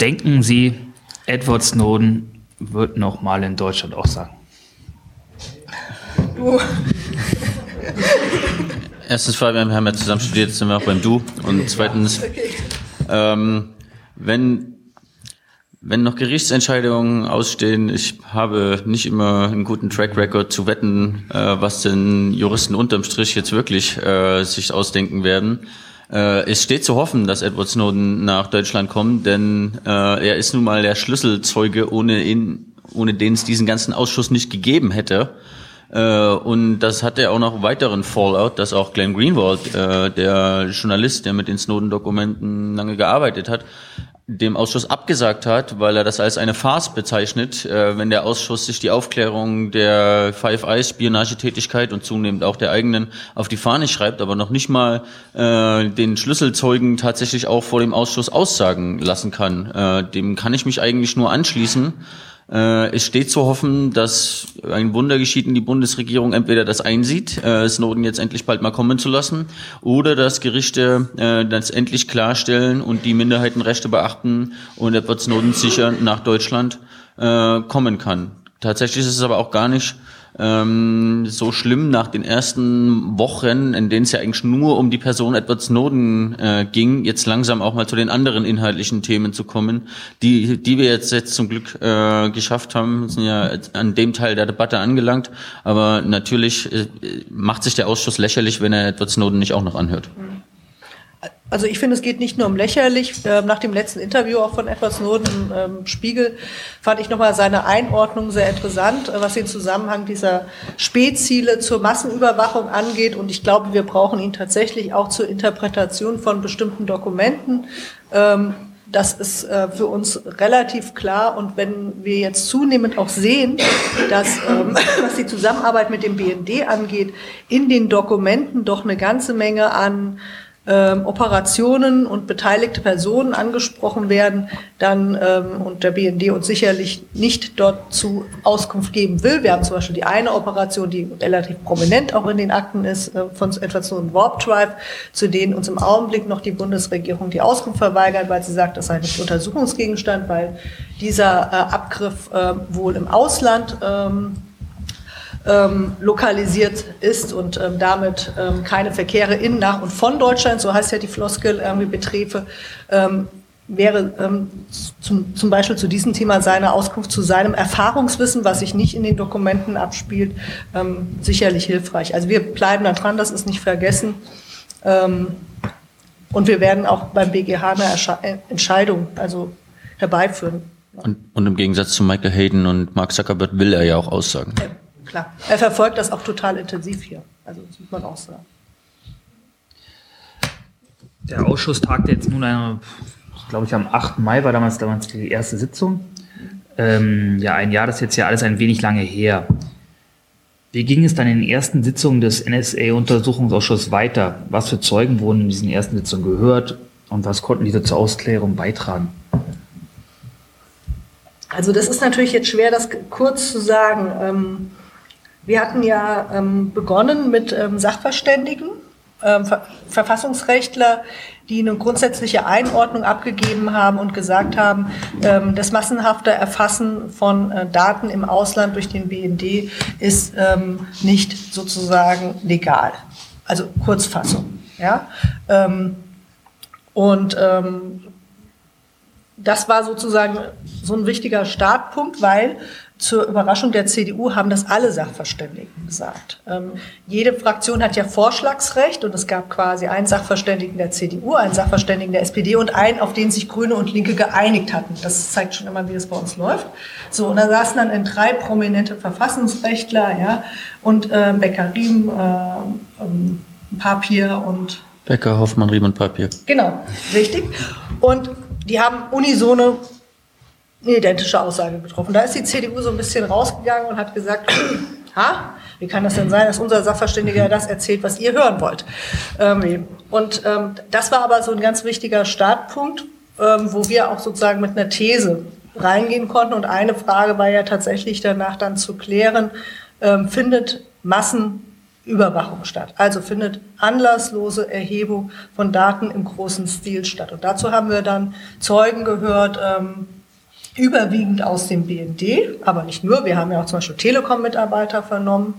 denken Sie, Edward Snowden wird noch mal in Deutschland auch sagen? Du. Erstens, Fabian, wir haben ja zusammen studiert, jetzt sind wir auch beim Du. Und zweitens, ähm, wenn wenn noch Gerichtsentscheidungen ausstehen, ich habe nicht immer einen guten Track Record zu wetten, äh, was denn Juristen unterm Strich jetzt wirklich äh, sich ausdenken werden. Äh, es steht zu hoffen, dass Edward Snowden nach Deutschland kommt, denn äh, er ist nun mal der Schlüsselzeuge, ohne ihn, ohne den es diesen ganzen Ausschuss nicht gegeben hätte. Äh, und das hat ja auch noch weiteren Fallout, dass auch Glenn Greenwald, äh, der Journalist, der mit den Snowden-Dokumenten lange gearbeitet hat, dem Ausschuss abgesagt hat, weil er das als eine Farce bezeichnet, äh, wenn der Ausschuss sich die Aufklärung der Five Eyes Spionagetätigkeit und zunehmend auch der eigenen auf die Fahne schreibt, aber noch nicht mal äh, den Schlüsselzeugen tatsächlich auch vor dem Ausschuss aussagen lassen kann. Äh, dem kann ich mich eigentlich nur anschließen. Äh, es steht zu hoffen, dass ein Wunder geschieht und die Bundesregierung entweder das einsieht, äh, Snowden jetzt endlich bald mal kommen zu lassen, oder dass Gerichte äh, das endlich klarstellen und die Minderheitenrechte beachten und Edward Snowden sicher nach Deutschland kommen kann. Tatsächlich ist es aber auch gar nicht ähm, so schlimm nach den ersten Wochen, in denen es ja eigentlich nur um die Person Edward Snowden äh, ging, jetzt langsam auch mal zu den anderen inhaltlichen Themen zu kommen, die, die wir jetzt, jetzt zum Glück äh, geschafft haben, sind ja an dem Teil der Debatte angelangt. Aber natürlich äh, macht sich der Ausschuss lächerlich, wenn er Edward Snowden nicht auch noch anhört. Mhm. Also ich finde, es geht nicht nur um lächerlich. Ähm, nach dem letzten Interview auch von Edward Snowden ähm, Spiegel fand ich nochmal seine Einordnung sehr interessant, äh, was den Zusammenhang dieser Spätziele zur Massenüberwachung angeht. Und ich glaube, wir brauchen ihn tatsächlich auch zur Interpretation von bestimmten Dokumenten. Ähm, das ist äh, für uns relativ klar. Und wenn wir jetzt zunehmend auch sehen, dass, was die Zusammenarbeit mit dem BND angeht, in den Dokumenten doch eine ganze Menge an ähm, Operationen und beteiligte Personen angesprochen werden, dann ähm, und der BND uns sicherlich nicht dort zu Auskunft geben will. Wir haben zum Beispiel die eine Operation, die relativ prominent auch in den Akten ist, äh, von etwa so einem Warp Drive, zu denen uns im Augenblick noch die Bundesregierung die Auskunft verweigert, weil sie sagt, das sei nicht Untersuchungsgegenstand, weil dieser äh, Abgriff äh, wohl im Ausland ähm, ähm, lokalisiert ist und ähm, damit ähm, keine Verkehre in, nach und von Deutschland, so heißt ja die Floskel, irgendwie betreffe, ähm, wäre ähm, zum, zum Beispiel zu diesem Thema seine Auskunft zu seinem Erfahrungswissen, was sich nicht in den Dokumenten abspielt, ähm, sicherlich hilfreich. Also wir bleiben da dran, das ist nicht vergessen. Ähm, und wir werden auch beim BGH eine Ersche äh, Entscheidung also herbeiführen. Und, und, im Gegensatz zu Michael Hayden und Mark Zuckerberg will er ja auch aussagen. Ja klar. Er verfolgt das auch total intensiv hier. Also das muss man auch sagen. Der Ausschuss tagte jetzt nun, eine, glaube ich, am 8. Mai war damals, damals die erste Sitzung. Ähm, ja, ein Jahr, das ist jetzt ja alles ein wenig lange her. Wie ging es dann in den ersten Sitzungen des NSA-Untersuchungsausschusses weiter? Was für Zeugen wurden in diesen ersten Sitzungen gehört und was konnten diese zur Ausklärung beitragen? Also das ist natürlich jetzt schwer, das kurz zu sagen. Ähm, wir hatten ja ähm, begonnen mit ähm, Sachverständigen, ähm, Ver Verfassungsrechtler, die eine grundsätzliche Einordnung abgegeben haben und gesagt haben, ähm, das massenhafte Erfassen von äh, Daten im Ausland durch den BND ist ähm, nicht sozusagen legal. Also Kurzfassung. Ja? Ähm, und das war sozusagen so ein wichtiger Startpunkt, weil zur Überraschung der CDU haben das alle Sachverständigen gesagt. Ähm, jede Fraktion hat ja Vorschlagsrecht und es gab quasi einen Sachverständigen der CDU, einen Sachverständigen der SPD und einen, auf den sich Grüne und Linke geeinigt hatten. Das zeigt schon immer, wie es bei uns läuft. So, und da saßen dann in drei prominente Verfassungsrechtler, ja, und äh, Becker Riem, äh, ähm, Papier und Becker, Hoffmann, Riem und Papier. Genau, richtig. Und die haben unisone eine identische Aussage getroffen. Da ist die CDU so ein bisschen rausgegangen und hat gesagt, ha, wie kann das denn sein, dass unser Sachverständiger das erzählt, was ihr hören wollt? Ähm, und ähm, das war aber so ein ganz wichtiger Startpunkt, ähm, wo wir auch sozusagen mit einer These reingehen konnten. Und eine Frage war ja tatsächlich danach dann zu klären, findet Massen Überwachung statt. Also findet anlasslose Erhebung von Daten im großen Stil statt. Und dazu haben wir dann Zeugen gehört, überwiegend aus dem BND, aber nicht nur. Wir haben ja auch zum Beispiel Telekom-Mitarbeiter vernommen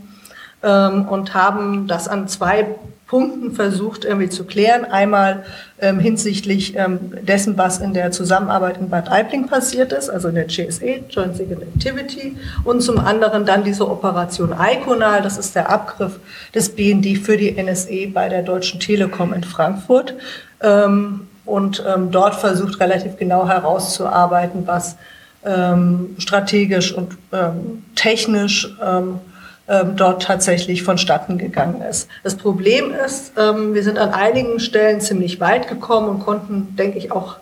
ähm, und haben das an zwei Punkten versucht irgendwie zu klären. Einmal ähm, hinsichtlich ähm, dessen, was in der Zusammenarbeit in Bad Aibling passiert ist, also in der GSA, Joint Secret Activity, und zum anderen dann diese Operation Iconal, das ist der Abgriff des BND für die NSE bei der Deutschen Telekom in Frankfurt. Ähm, und ähm, dort versucht relativ genau herauszuarbeiten, was ähm, strategisch und ähm, technisch ähm, ähm, dort tatsächlich vonstatten gegangen ist. Das Problem ist, ähm, wir sind an einigen Stellen ziemlich weit gekommen und konnten, denke ich, auch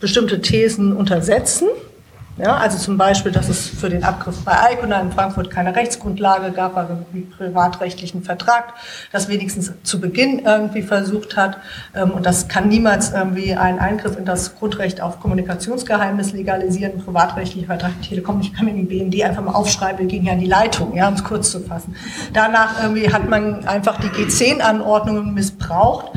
bestimmte Thesen untersetzen. Ja, also zum Beispiel, dass es für den Abgriff bei Icona in Frankfurt keine Rechtsgrundlage gab, weil wir einen privatrechtlichen Vertrag das wenigstens zu Beginn irgendwie versucht hat. Ähm, und das kann niemals irgendwie ein Eingriff in das Grundrecht auf Kommunikationsgeheimnis legalisieren, privatrechtlicher Vertrag Telekom. Ich kann mir den BND einfach mal aufschreiben, wir gehen ja an die Leitung, ja, um es kurz zu fassen. Danach irgendwie hat man einfach die G10-Anordnungen missbraucht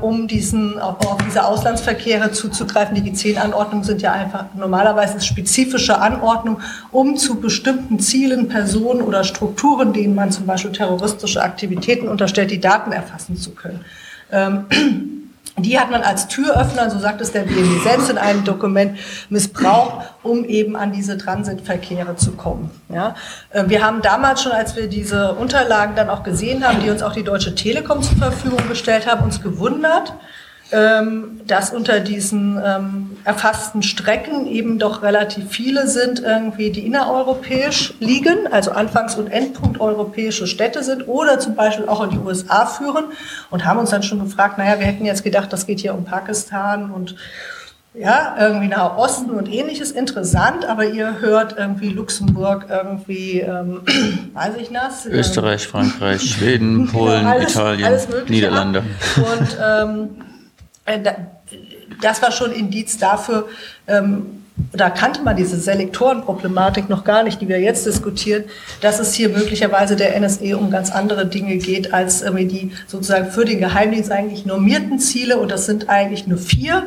um diesen, auf, auf diese Auslandsverkehre zuzugreifen. Die G10-Anordnungen sind ja einfach normalerweise spezifische Anordnungen, um zu bestimmten Zielen, Personen oder Strukturen, denen man zum Beispiel terroristische Aktivitäten unterstellt, die Daten erfassen zu können. Ähm, die hat man als Türöffner, so sagt es der BND selbst in einem Dokument, missbraucht, um eben an diese Transitverkehre zu kommen. Ja. Äh, wir haben damals schon, als wir diese Unterlagen dann auch gesehen haben, die uns auch die Deutsche Telekom zur Verfügung gestellt haben, uns gewundert, ähm, dass unter diesen ähm, erfassten Strecken eben doch relativ viele sind, irgendwie, die innereuropäisch liegen, also Anfangs- und Endpunkt europäische Städte sind oder zum Beispiel auch in die USA führen und haben uns dann schon gefragt, naja, wir hätten jetzt gedacht, das geht hier um Pakistan und ja, irgendwie nach Osten und ähnliches interessant, aber ihr hört irgendwie Luxemburg, irgendwie, ähm, weiß ich das? Österreich, Frankreich, Schweden, Polen, alles, Italien, alles Niederlande. Und ähm, äh, das war schon Indiz dafür, ähm, da kannte man diese Selektorenproblematik noch gar nicht, die wir jetzt diskutieren, dass es hier möglicherweise der NSE um ganz andere Dinge geht als irgendwie die sozusagen für den Geheimdienst eigentlich normierten Ziele und das sind eigentlich nur vier,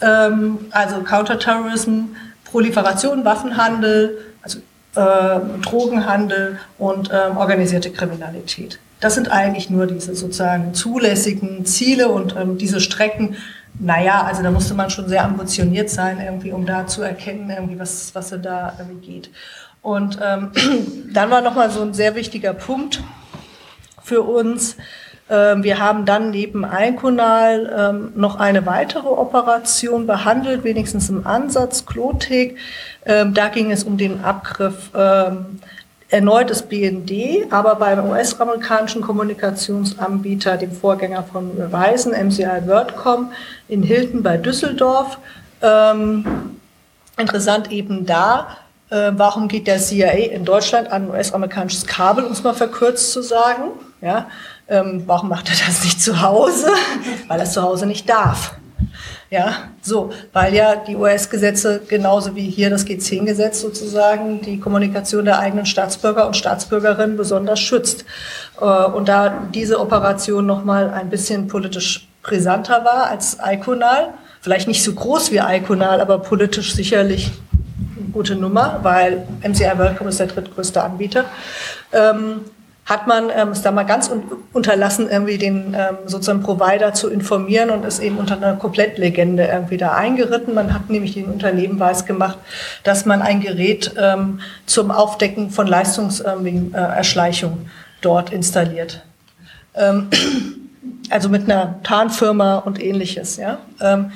ähm, also Counterterrorism, Proliferation, Waffenhandel, also äh, Drogenhandel und ähm, organisierte Kriminalität. Das sind eigentlich nur diese sozusagen zulässigen Ziele und ähm, diese Strecken. Naja, also da musste man schon sehr ambitioniert sein, irgendwie, um da zu erkennen, irgendwie, was, was da irgendwie geht. Und ähm, dann war nochmal so ein sehr wichtiger Punkt für uns. Ähm, wir haben dann neben Einkonal ähm, noch eine weitere Operation behandelt, wenigstens im Ansatz, Klotek. Ähm, da ging es um den Abgriff ähm, erneut das BND, aber beim US-amerikanischen Kommunikationsanbieter, dem Vorgänger von Verizon, MCI WorldCom in Hilton bei Düsseldorf. Ähm, interessant eben da, äh, warum geht der CIA in Deutschland an US-amerikanisches Kabel, um es mal verkürzt zu sagen? Ja, ähm, warum macht er das nicht zu Hause? Weil er es zu Hause nicht darf. Ja, so, weil ja die US-Gesetze genauso wie hier das G10-Gesetz sozusagen die Kommunikation der eigenen Staatsbürger und Staatsbürgerinnen besonders schützt. Äh, und da diese Operation nochmal ein bisschen politisch brisanter war als Iconal, vielleicht nicht so groß wie Iconal, aber politisch sicherlich eine gute Nummer, weil MCI Welcome ist der drittgrößte Anbieter. Ähm, hat man ähm, es da mal ganz un unterlassen, irgendwie den ähm, sozusagen Provider zu informieren und ist eben unter einer Komplettlegende irgendwie da eingeritten. Man hat nämlich den Unternehmen weiß gemacht, dass man ein Gerät ähm, zum Aufdecken von Leistungserschleichung ähm, äh, dort installiert. Ähm, also mit einer Tarnfirma und ähnliches. Ja? Ähm,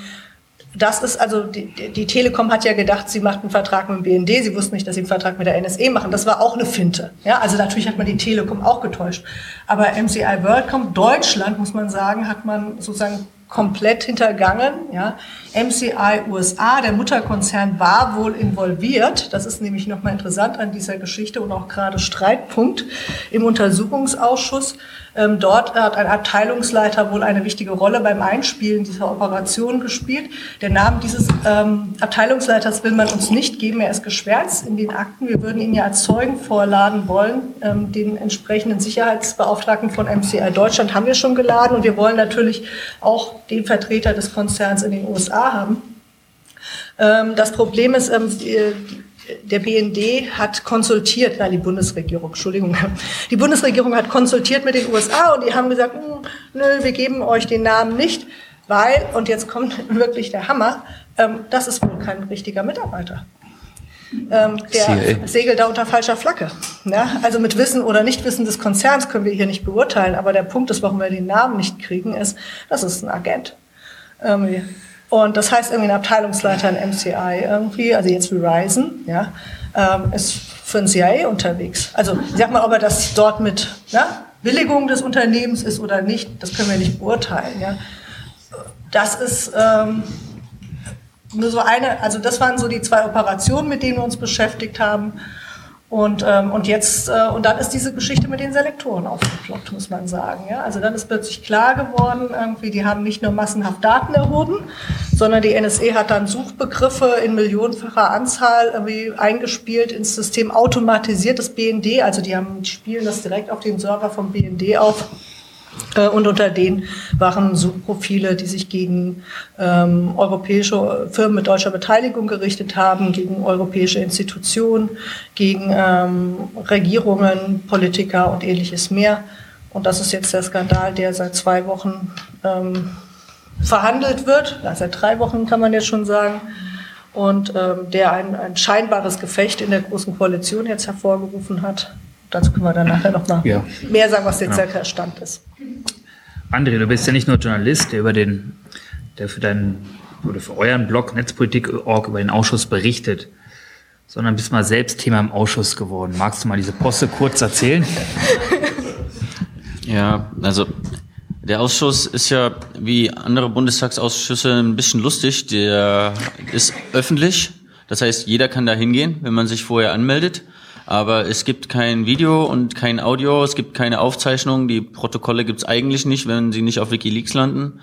das ist also, die, die Telekom hat ja gedacht, sie macht einen Vertrag mit dem BND, sie wussten nicht, dass sie einen Vertrag mit der NSE machen. Das war auch eine Finte. Ja, also natürlich hat man die Telekom auch getäuscht. Aber MCI WorldCom Deutschland, muss man sagen, hat man sozusagen komplett hintergangen. Ja. MCI USA, der Mutterkonzern, war wohl involviert. Das ist nämlich nochmal interessant an dieser Geschichte und auch gerade Streitpunkt im Untersuchungsausschuss. Ähm, dort hat ein Abteilungsleiter wohl eine wichtige Rolle beim Einspielen dieser Operation gespielt. Der Name dieses ähm, Abteilungsleiters will man uns nicht geben. Er ist geschwärzt in den Akten. Wir würden ihn ja als Zeugen vorladen wollen. Ähm, den entsprechenden Sicherheitsbeauftragten von MCI Deutschland haben wir schon geladen und wir wollen natürlich auch den Vertreter des Konzerns in den USA haben. Ähm, das Problem ist, ähm, der BND hat konsultiert, nein, die Bundesregierung, Entschuldigung, die Bundesregierung hat konsultiert mit den USA und die haben gesagt, hm, nö, wir geben euch den Namen nicht, weil, und jetzt kommt wirklich der Hammer, ähm, das ist wohl kein richtiger Mitarbeiter. Ähm, der CIA. segelt da unter falscher Flagge. Ja? Also mit Wissen oder Nichtwissen des Konzerns können wir hier nicht beurteilen, aber der Punkt ist, warum wir den Namen nicht kriegen, ist, das ist ein Agent. Irgendwie. Und das heißt irgendwie ein Abteilungsleiter in MCI irgendwie, also jetzt Verizon, ja, ähm, ist für ein CIA unterwegs. Also sag mal, ob er das dort mit ja, Billigung des Unternehmens ist oder nicht, das können wir nicht beurteilen. Ja. Das ist ähm, nur so eine, also das waren so die zwei Operationen, mit denen wir uns beschäftigt haben. Und, ähm, und jetzt, äh, und dann ist diese Geschichte mit den Selektoren aufgeploppt, muss man sagen. Ja? Also dann ist plötzlich klar geworden, irgendwie, die haben nicht nur massenhaft Daten erhoben, sondern die NSE hat dann Suchbegriffe in millionenfacher Anzahl irgendwie eingespielt ins System automatisiert des BND. Also die haben, die spielen das direkt auf den Server vom BND auf und unter denen waren Suchprofile, die sich gegen ähm, europäische Firmen mit deutscher Beteiligung gerichtet haben, gegen europäische Institutionen, gegen ähm, Regierungen, Politiker und ähnliches mehr. Und das ist jetzt der Skandal, der seit zwei Wochen ähm, verhandelt wird, seit drei Wochen kann man jetzt schon sagen, und ähm, der ein, ein scheinbares Gefecht in der Großen Koalition jetzt hervorgerufen hat dazu können wir dann nachher noch mal ja. mehr sagen, was jetzt ja. der Stand ist. André, du bist ja nicht nur Journalist, der über den, der für deinen oder für euren Blog Netzpolitik.org über den Ausschuss berichtet, sondern bist mal selbst Thema im Ausschuss geworden. Magst du mal diese Posse kurz erzählen? Ja, also der Ausschuss ist ja wie andere Bundestagsausschüsse ein bisschen lustig. Der ist öffentlich. Das heißt, jeder kann da hingehen, wenn man sich vorher anmeldet. Aber es gibt kein Video und kein Audio, es gibt keine Aufzeichnung, die Protokolle gibt's eigentlich nicht, wenn sie nicht auf Wikileaks landen.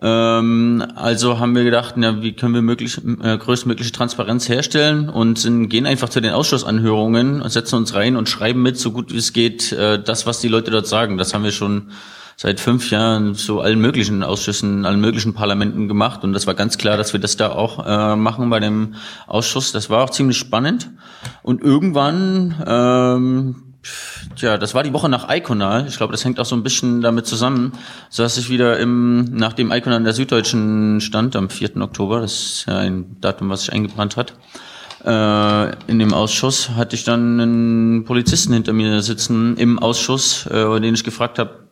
Ähm, also haben wir gedacht, na, wie können wir möglich, äh, größtmögliche Transparenz herstellen und sind, gehen einfach zu den Ausschussanhörungen und setzen uns rein und schreiben mit, so gut wie es geht, äh, das, was die Leute dort sagen. Das haben wir schon seit fünf Jahren zu allen möglichen Ausschüssen, allen möglichen Parlamenten gemacht. Und das war ganz klar, dass wir das da auch äh, machen bei dem Ausschuss. Das war auch ziemlich spannend. Und irgendwann, ähm, Tja, das war die Woche nach Iconal. Ich glaube, das hängt auch so ein bisschen damit zusammen. So dass ich wieder im, nach dem Iconal der Süddeutschen stand, am 4. Oktober, das ist ja ein Datum, was sich eingebrannt hat, äh, in dem Ausschuss, hatte ich dann einen Polizisten hinter mir sitzen im Ausschuss, äh, den ich gefragt habe,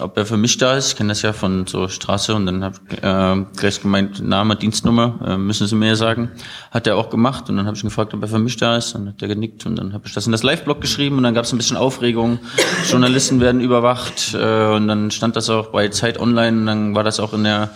ob er für mich da ist. Ich kenne das ja von so Straße und dann habe äh, gleich gemeint, Name, Dienstnummer, äh, müssen Sie mir sagen. Hat er auch gemacht und dann habe ich ihn gefragt, ob er für mich da ist. Dann hat er genickt und dann habe ich das in das Live-Blog geschrieben und dann gab es ein bisschen Aufregung. Journalisten werden überwacht äh, und dann stand das auch bei Zeit Online und dann war das auch in der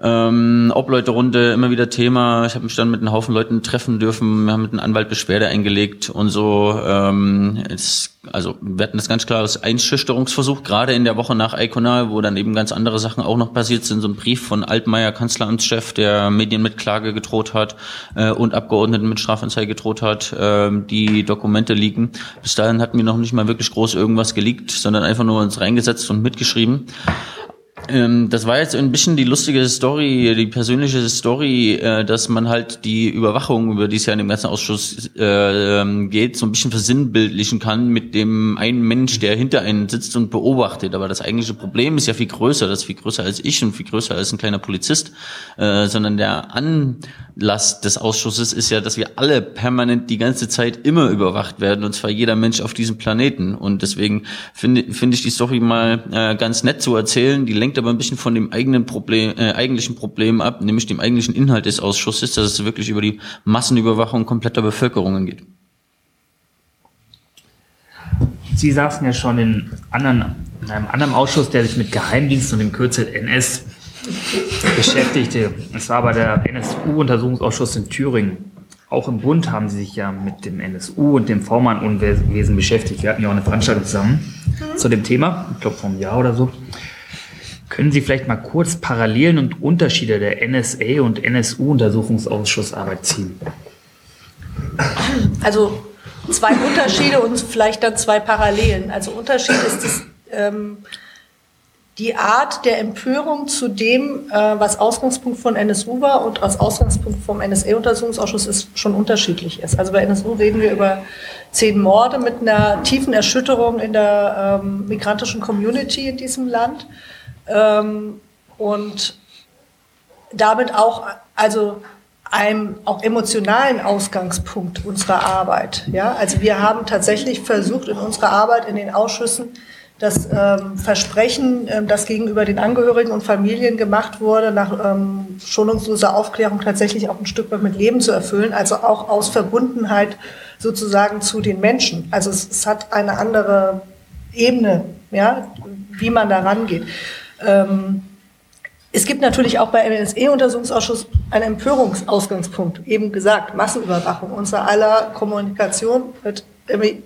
ähm, Obleuterunde immer wieder Thema. Ich habe mich dann mit einem Haufen Leuten treffen dürfen. Wir haben mit einem Anwalt Beschwerde eingelegt und so. Ähm, es, also wir hatten das ganz klar als Einschüchterungsversuch, gerade in der Woche nach Iconal, wo dann eben ganz andere Sachen auch noch passiert sind. So ein Brief von Altmaier, Kanzleramtschef, der Medien mit Klage gedroht hat äh, und Abgeordneten mit Strafanzeige gedroht hat, äh, die Dokumente liegen. Bis dahin hatten wir noch nicht mal wirklich groß irgendwas geleakt, sondern einfach nur uns reingesetzt und mitgeschrieben. Ähm, das war jetzt ein bisschen die lustige Story, die persönliche Story, äh, dass man halt die Überwachung, über die es ja in dem ganzen Ausschuss äh, ähm, geht, so ein bisschen versinnbildlichen kann mit dem einen Mensch, der hinter einem sitzt und beobachtet. Aber das eigentliche Problem ist ja viel größer, das ist viel größer als ich und viel größer als ein kleiner Polizist, äh, sondern der Anlass des Ausschusses ist ja, dass wir alle permanent die ganze Zeit immer überwacht werden, und zwar jeder Mensch auf diesem Planeten. Und deswegen finde finde ich die Story mal äh, ganz nett zu erzählen. Die lenkt aber ein bisschen von dem eigenen Problem, äh, eigentlichen Problem ab, nämlich dem eigentlichen Inhalt des Ausschusses, dass es wirklich über die Massenüberwachung kompletter Bevölkerungen geht. Sie saßen ja schon in, anderen, in einem anderen Ausschuss, der sich mit Geheimdiensten und dem Kürzel NS beschäftigte. Es war aber der NSU-Untersuchungsausschuss in Thüringen. Auch im Bund haben Sie sich ja mit dem NSU und dem V-Mann-Unwesen beschäftigt. Wir hatten ja auch eine Veranstaltung zusammen. zu dem Thema, ich glaube vor einem Jahr oder so. Können Sie vielleicht mal kurz Parallelen und Unterschiede der NSA und NSU-Untersuchungsausschussarbeit ziehen? Also zwei Unterschiede und vielleicht dann zwei Parallelen. Also Unterschied ist das, ähm, die Art der Empörung zu dem, äh, was Ausgangspunkt von NSU war und als Ausgangspunkt vom NSA-Untersuchungsausschuss ist, schon unterschiedlich ist. Also bei NSU reden wir über zehn Morde mit einer tiefen Erschütterung in der ähm, migrantischen Community in diesem Land ähm, und damit auch, also einem auch emotionalen Ausgangspunkt unserer Arbeit. Ja, also wir haben tatsächlich versucht in unserer Arbeit in den Ausschüssen das ähm, Versprechen, ähm, das gegenüber den Angehörigen und Familien gemacht wurde, nach ähm, schonungsloser Aufklärung tatsächlich auch ein Stück weit mit Leben zu erfüllen, also auch aus Verbundenheit sozusagen zu den Menschen. Also es, es hat eine andere Ebene, ja, wie man da rangeht. Ähm, es gibt natürlich auch beim NSE-Untersuchungsausschuss einen Empörungsausgangspunkt. Eben gesagt, Massenüberwachung. Unser aller Kommunikation wird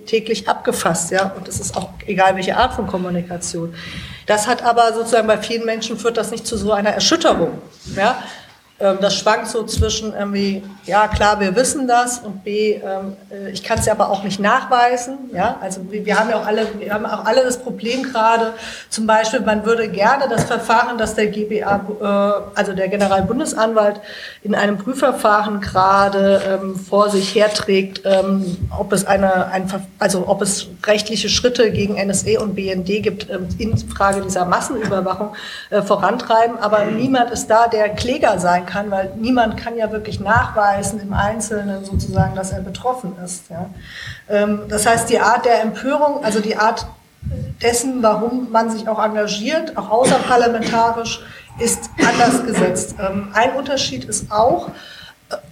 täglich abgefasst, ja, und es ist auch egal, welche Art von Kommunikation. Das hat aber sozusagen bei vielen Menschen führt das nicht zu so einer Erschütterung, ja. Ähm, das schwankt so zwischen irgendwie, ja klar, wir wissen das und B, ähm, äh, ich kann es ja aber auch nicht nachweisen. Ja, also wir, haben ja auch alle, wir haben auch alle das Problem gerade. Zum Beispiel, man würde gerne das Verfahren, das der GBA, äh, also der Generalbundesanwalt in einem Prüfverfahren gerade ähm, vor sich herträgt, ob es eine, ein, also ob es rechtliche Schritte gegen NSE und BND gibt in Frage dieser Massenüberwachung äh, vorantreiben. Aber niemand ist da, der Kläger sein kann, weil niemand kann ja wirklich nachweisen im Einzelnen sozusagen, dass er betroffen ist. Ja. Ähm, das heißt, die Art der Empörung, also die Art dessen, warum man sich auch engagiert, auch außerparlamentarisch, ist anders gesetzt. Ähm, ein Unterschied ist auch,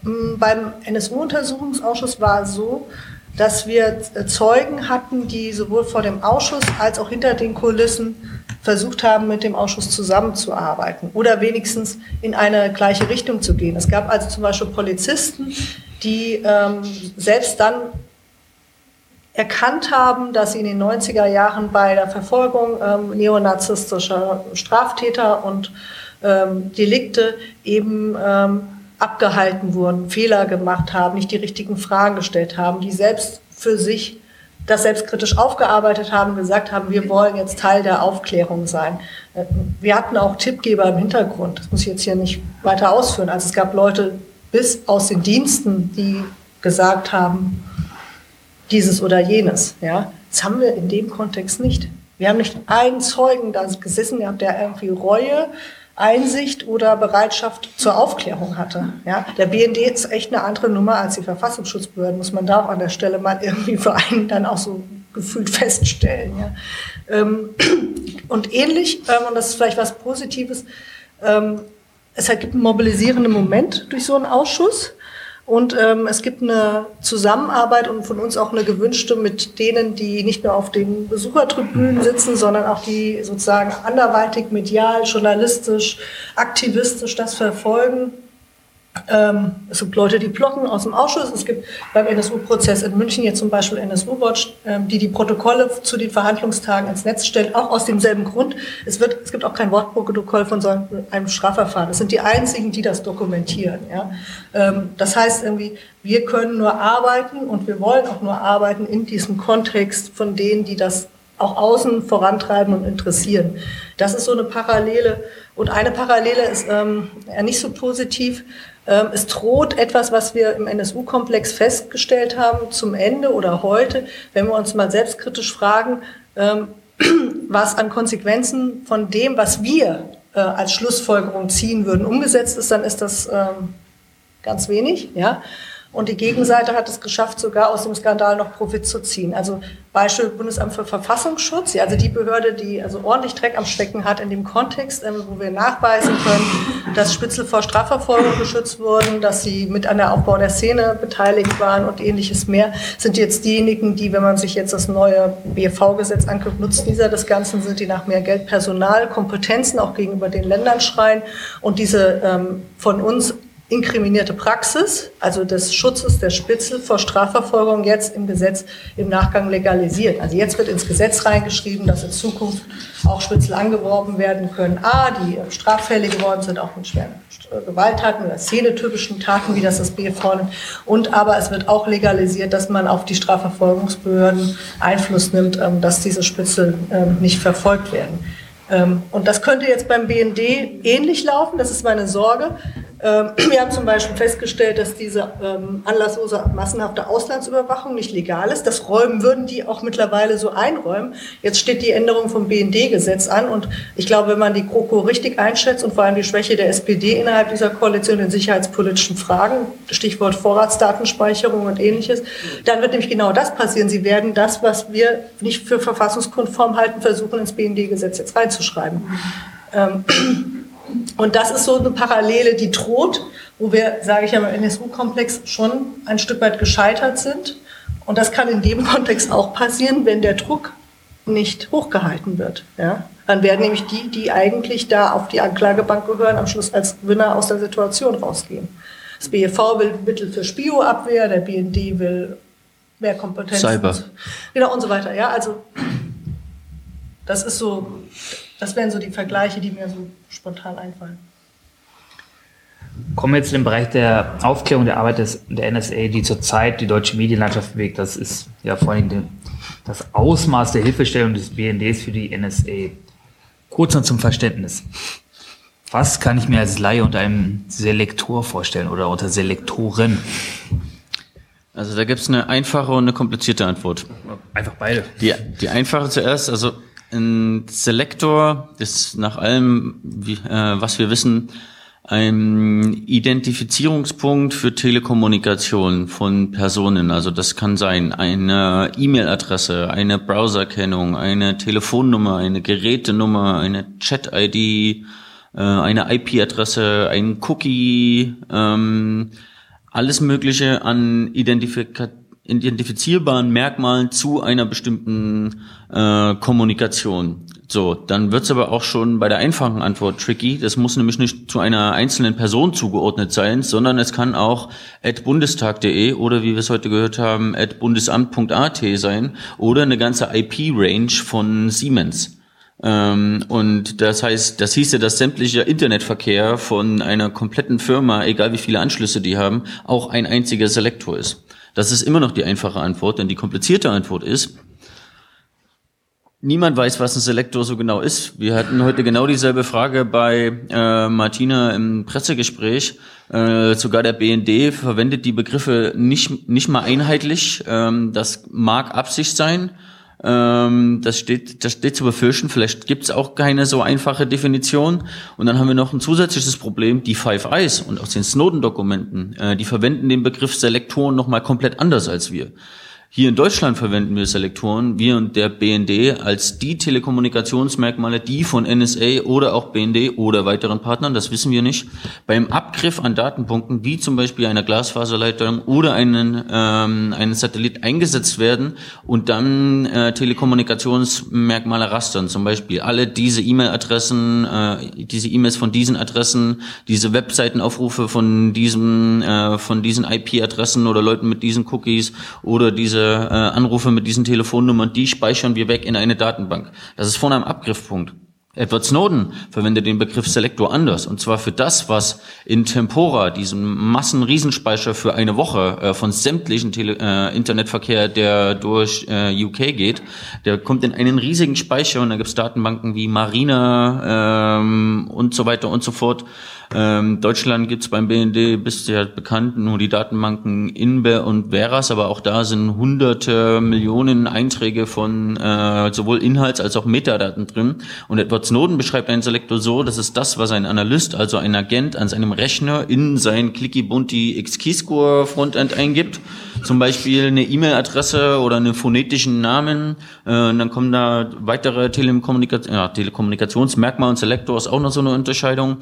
ähm, beim NSU-Untersuchungsausschuss war es so, dass wir Zeugen hatten, die sowohl vor dem Ausschuss als auch hinter den Kulissen versucht haben, mit dem Ausschuss zusammenzuarbeiten oder wenigstens in eine gleiche Richtung zu gehen. Es gab also zum Beispiel Polizisten, die ähm, selbst dann erkannt haben, dass sie in den 90er Jahren bei der Verfolgung ähm, neonazistischer Straftäter und ähm, Delikte eben ähm, abgehalten wurden, Fehler gemacht haben, nicht die richtigen Fragen gestellt haben, die selbst für sich das selbstkritisch aufgearbeitet haben, gesagt haben, wir wollen jetzt Teil der Aufklärung sein. Wir hatten auch Tippgeber im Hintergrund, das muss ich jetzt hier nicht weiter ausführen. Also es gab Leute bis aus den Diensten, die gesagt haben, dieses oder jenes. Ja, das haben wir in dem Kontext nicht. Wir haben nicht einen Zeugen da gesessen, der irgendwie Reue Einsicht oder Bereitschaft zur Aufklärung hatte. Ja, der BND ist echt eine andere Nummer als die Verfassungsschutzbehörden, muss man da auch an der Stelle mal irgendwie für einen dann auch so gefühlt feststellen. Ja. Ähm, und ähnlich, ähm, und das ist vielleicht was Positives, ähm, es gibt einen mobilisierenden Moment durch so einen Ausschuss. Und ähm, es gibt eine Zusammenarbeit und von uns auch eine gewünschte mit denen, die nicht nur auf den Besuchertribünen sitzen, sondern auch die sozusagen anderweitig medial, journalistisch, aktivistisch das verfolgen ähm, es gibt Leute, die blocken aus dem Ausschuss. Es gibt beim NSU-Prozess in München jetzt zum Beispiel NSU-Watch, ähm, die die Protokolle zu den Verhandlungstagen ins Netz stellt, auch aus demselben Grund. Es, wird, es gibt auch kein Wortprotokoll von so einem Strafverfahren. Das sind die einzigen, die das dokumentieren. Ja? Ähm, das heißt irgendwie, wir können nur arbeiten und wir wollen auch nur arbeiten in diesem Kontext von denen, die das auch außen vorantreiben und interessieren. Das ist so eine Parallele. Und eine Parallele ist ähm, nicht so positiv. Ähm, es droht etwas, was wir im NSU-Komplex festgestellt haben, zum Ende oder heute, wenn wir uns mal selbstkritisch fragen, ähm, was an Konsequenzen von dem, was wir äh, als Schlussfolgerung ziehen würden, umgesetzt ist, dann ist das ähm, ganz wenig. Ja? Und die Gegenseite hat es geschafft, sogar aus dem Skandal noch Profit zu ziehen. Also Beispiel Bundesamt für Verfassungsschutz, also die Behörde, die also ordentlich Dreck am Stecken hat in dem Kontext, ähm, wo wir nachweisen können, dass Spitzel vor Strafverfolgung geschützt wurden, dass sie mit an der Aufbau der Szene beteiligt waren und ähnliches mehr, sind jetzt diejenigen, die, wenn man sich jetzt das neue BFV-Gesetz anguckt, Nutznießer des Ganzen sind, die nach mehr Geld, Personal, Kompetenzen auch gegenüber den Ländern schreien und diese ähm, von uns inkriminierte Praxis, also des Schutzes der Spitzel vor Strafverfolgung, jetzt im Gesetz im Nachgang legalisiert. Also jetzt wird ins Gesetz reingeschrieben, dass in Zukunft auch Spitzel angeworben werden können. A, die straffällig geworden sind, auch mit schweren Gewalttaten oder szenetypischen Taten, wie das das B fordert. Und aber es wird auch legalisiert, dass man auf die Strafverfolgungsbehörden Einfluss nimmt, ähm, dass diese Spitzel ähm, nicht verfolgt werden. Ähm, und das könnte jetzt beim BND ähnlich laufen, das ist meine Sorge. Ähm, wir haben zum Beispiel festgestellt, dass diese ähm, anlasslose massenhafte Auslandsüberwachung nicht legal ist. Das räumen würden die auch mittlerweile so einräumen. Jetzt steht die Änderung vom BND-Gesetz an und ich glaube, wenn man die GroKo richtig einschätzt und vor allem die Schwäche der SPD innerhalb dieser Koalition in sicherheitspolitischen Fragen, Stichwort Vorratsdatenspeicherung und ähnliches, dann wird nämlich genau das passieren. Sie werden das, was wir nicht für verfassungskonform halten, versuchen ins BND-Gesetz jetzt reinzuschreiben. Ähm, und das ist so eine Parallele, die droht, wo wir, sage ich ja, im NSU-Komplex schon ein Stück weit gescheitert sind. Und das kann in dem Kontext auch passieren, wenn der Druck nicht hochgehalten wird. Ja? Dann werden nämlich die, die eigentlich da auf die Anklagebank gehören, am Schluss als Gewinner aus der Situation rausgehen. Das BEV will Mittel für Spioabwehr, der BND will mehr Kompetenz. Cyber. Genau, und so weiter. Ja, also das ist so, das wären so die Vergleiche, die mir so spontan einfallen. Kommen wir jetzt in den Bereich der Aufklärung der Arbeit des, der NSA, die zurzeit die deutsche Medienlandschaft bewegt. Das ist ja vor allem das Ausmaß der Hilfestellung des BNDs für die NSA. Kurz noch zum Verständnis. Was kann ich mir als Laie unter einem Selektor vorstellen oder unter Selektoren? Also da gibt es eine einfache und eine komplizierte Antwort. Einfach beide. Die, die einfache zuerst, also ein Selektor ist nach allem, wie, äh, was wir wissen, ein Identifizierungspunkt für Telekommunikation von Personen. Also das kann sein eine E-Mail-Adresse, eine Browserkennung, eine Telefonnummer, eine Gerätenummer, eine Chat-ID, äh, eine IP-Adresse, ein Cookie, ähm, alles Mögliche an Identifikation identifizierbaren Merkmalen zu einer bestimmten äh, Kommunikation. So, dann wird's aber auch schon bei der einfachen Antwort tricky. Das muss nämlich nicht zu einer einzelnen Person zugeordnet sein, sondern es kann auch at bundestag.de oder wie wir es heute gehört haben, at bundesamt.at sein oder eine ganze IP-Range von Siemens. Ähm, und das heißt, das hieße, dass sämtlicher Internetverkehr von einer kompletten Firma, egal wie viele Anschlüsse die haben, auch ein einziger Selektor ist. Das ist immer noch die einfache Antwort, denn die komplizierte Antwort ist, niemand weiß, was ein Selektor so genau ist. Wir hatten heute genau dieselbe Frage bei äh, Martina im Pressegespräch. Äh, sogar der BND verwendet die Begriffe nicht, nicht mal einheitlich. Ähm, das mag Absicht sein. Ähm, das, steht, das steht zu befürchten. Vielleicht gibt es auch keine so einfache Definition. Und dann haben wir noch ein zusätzliches Problem. Die Five Eyes und aus den Snowden-Dokumenten, äh, die verwenden den Begriff Selektoren nochmal komplett anders als wir. Hier in Deutschland verwenden wir Selektoren, wir und der BND, als die Telekommunikationsmerkmale, die von NSA oder auch BND oder weiteren Partnern, das wissen wir nicht, beim Abgriff an Datenpunkten, wie zum Beispiel einer Glasfaserleitung oder einen, ähm, einen Satellit eingesetzt werden und dann äh, Telekommunikationsmerkmale rastern. Zum Beispiel alle diese E-Mail-Adressen, äh, diese E-Mails von diesen Adressen, diese Webseitenaufrufe von diesem, äh, von diesen IP-Adressen oder Leuten mit diesen Cookies oder diese Anrufe mit diesen Telefonnummern, die speichern wir weg in eine Datenbank. Das ist vorne am Abgriffpunkt. Edward Snowden verwendet den Begriff Selektor anders. Und zwar für das, was in Tempora, diesem Massenriesenspeicher für eine Woche äh, von sämtlichen Tele äh, Internetverkehr, der durch äh, UK geht, der kommt in einen riesigen Speicher und da gibt's Datenbanken wie Marina ähm, und so weiter und so fort. Ähm, Deutschland gibt's beim BND, ja bekannt, nur die Datenbanken Inbe und Veras, aber auch da sind hunderte Millionen Einträge von äh, sowohl Inhalts- als auch Metadaten drin. Und Edward Snowden beschreibt einen Selektor so, das ist das, was ein Analyst, also ein Agent an seinem Rechner in sein Clicky Bunti X-Keyscore Frontend eingibt. Zum Beispiel eine E-Mail-Adresse oder einen phonetischen Namen. Äh, und dann kommen da weitere Telekommunika ja, Telekommunikationsmerkmale und Selektor ist auch noch so eine Unterscheidung.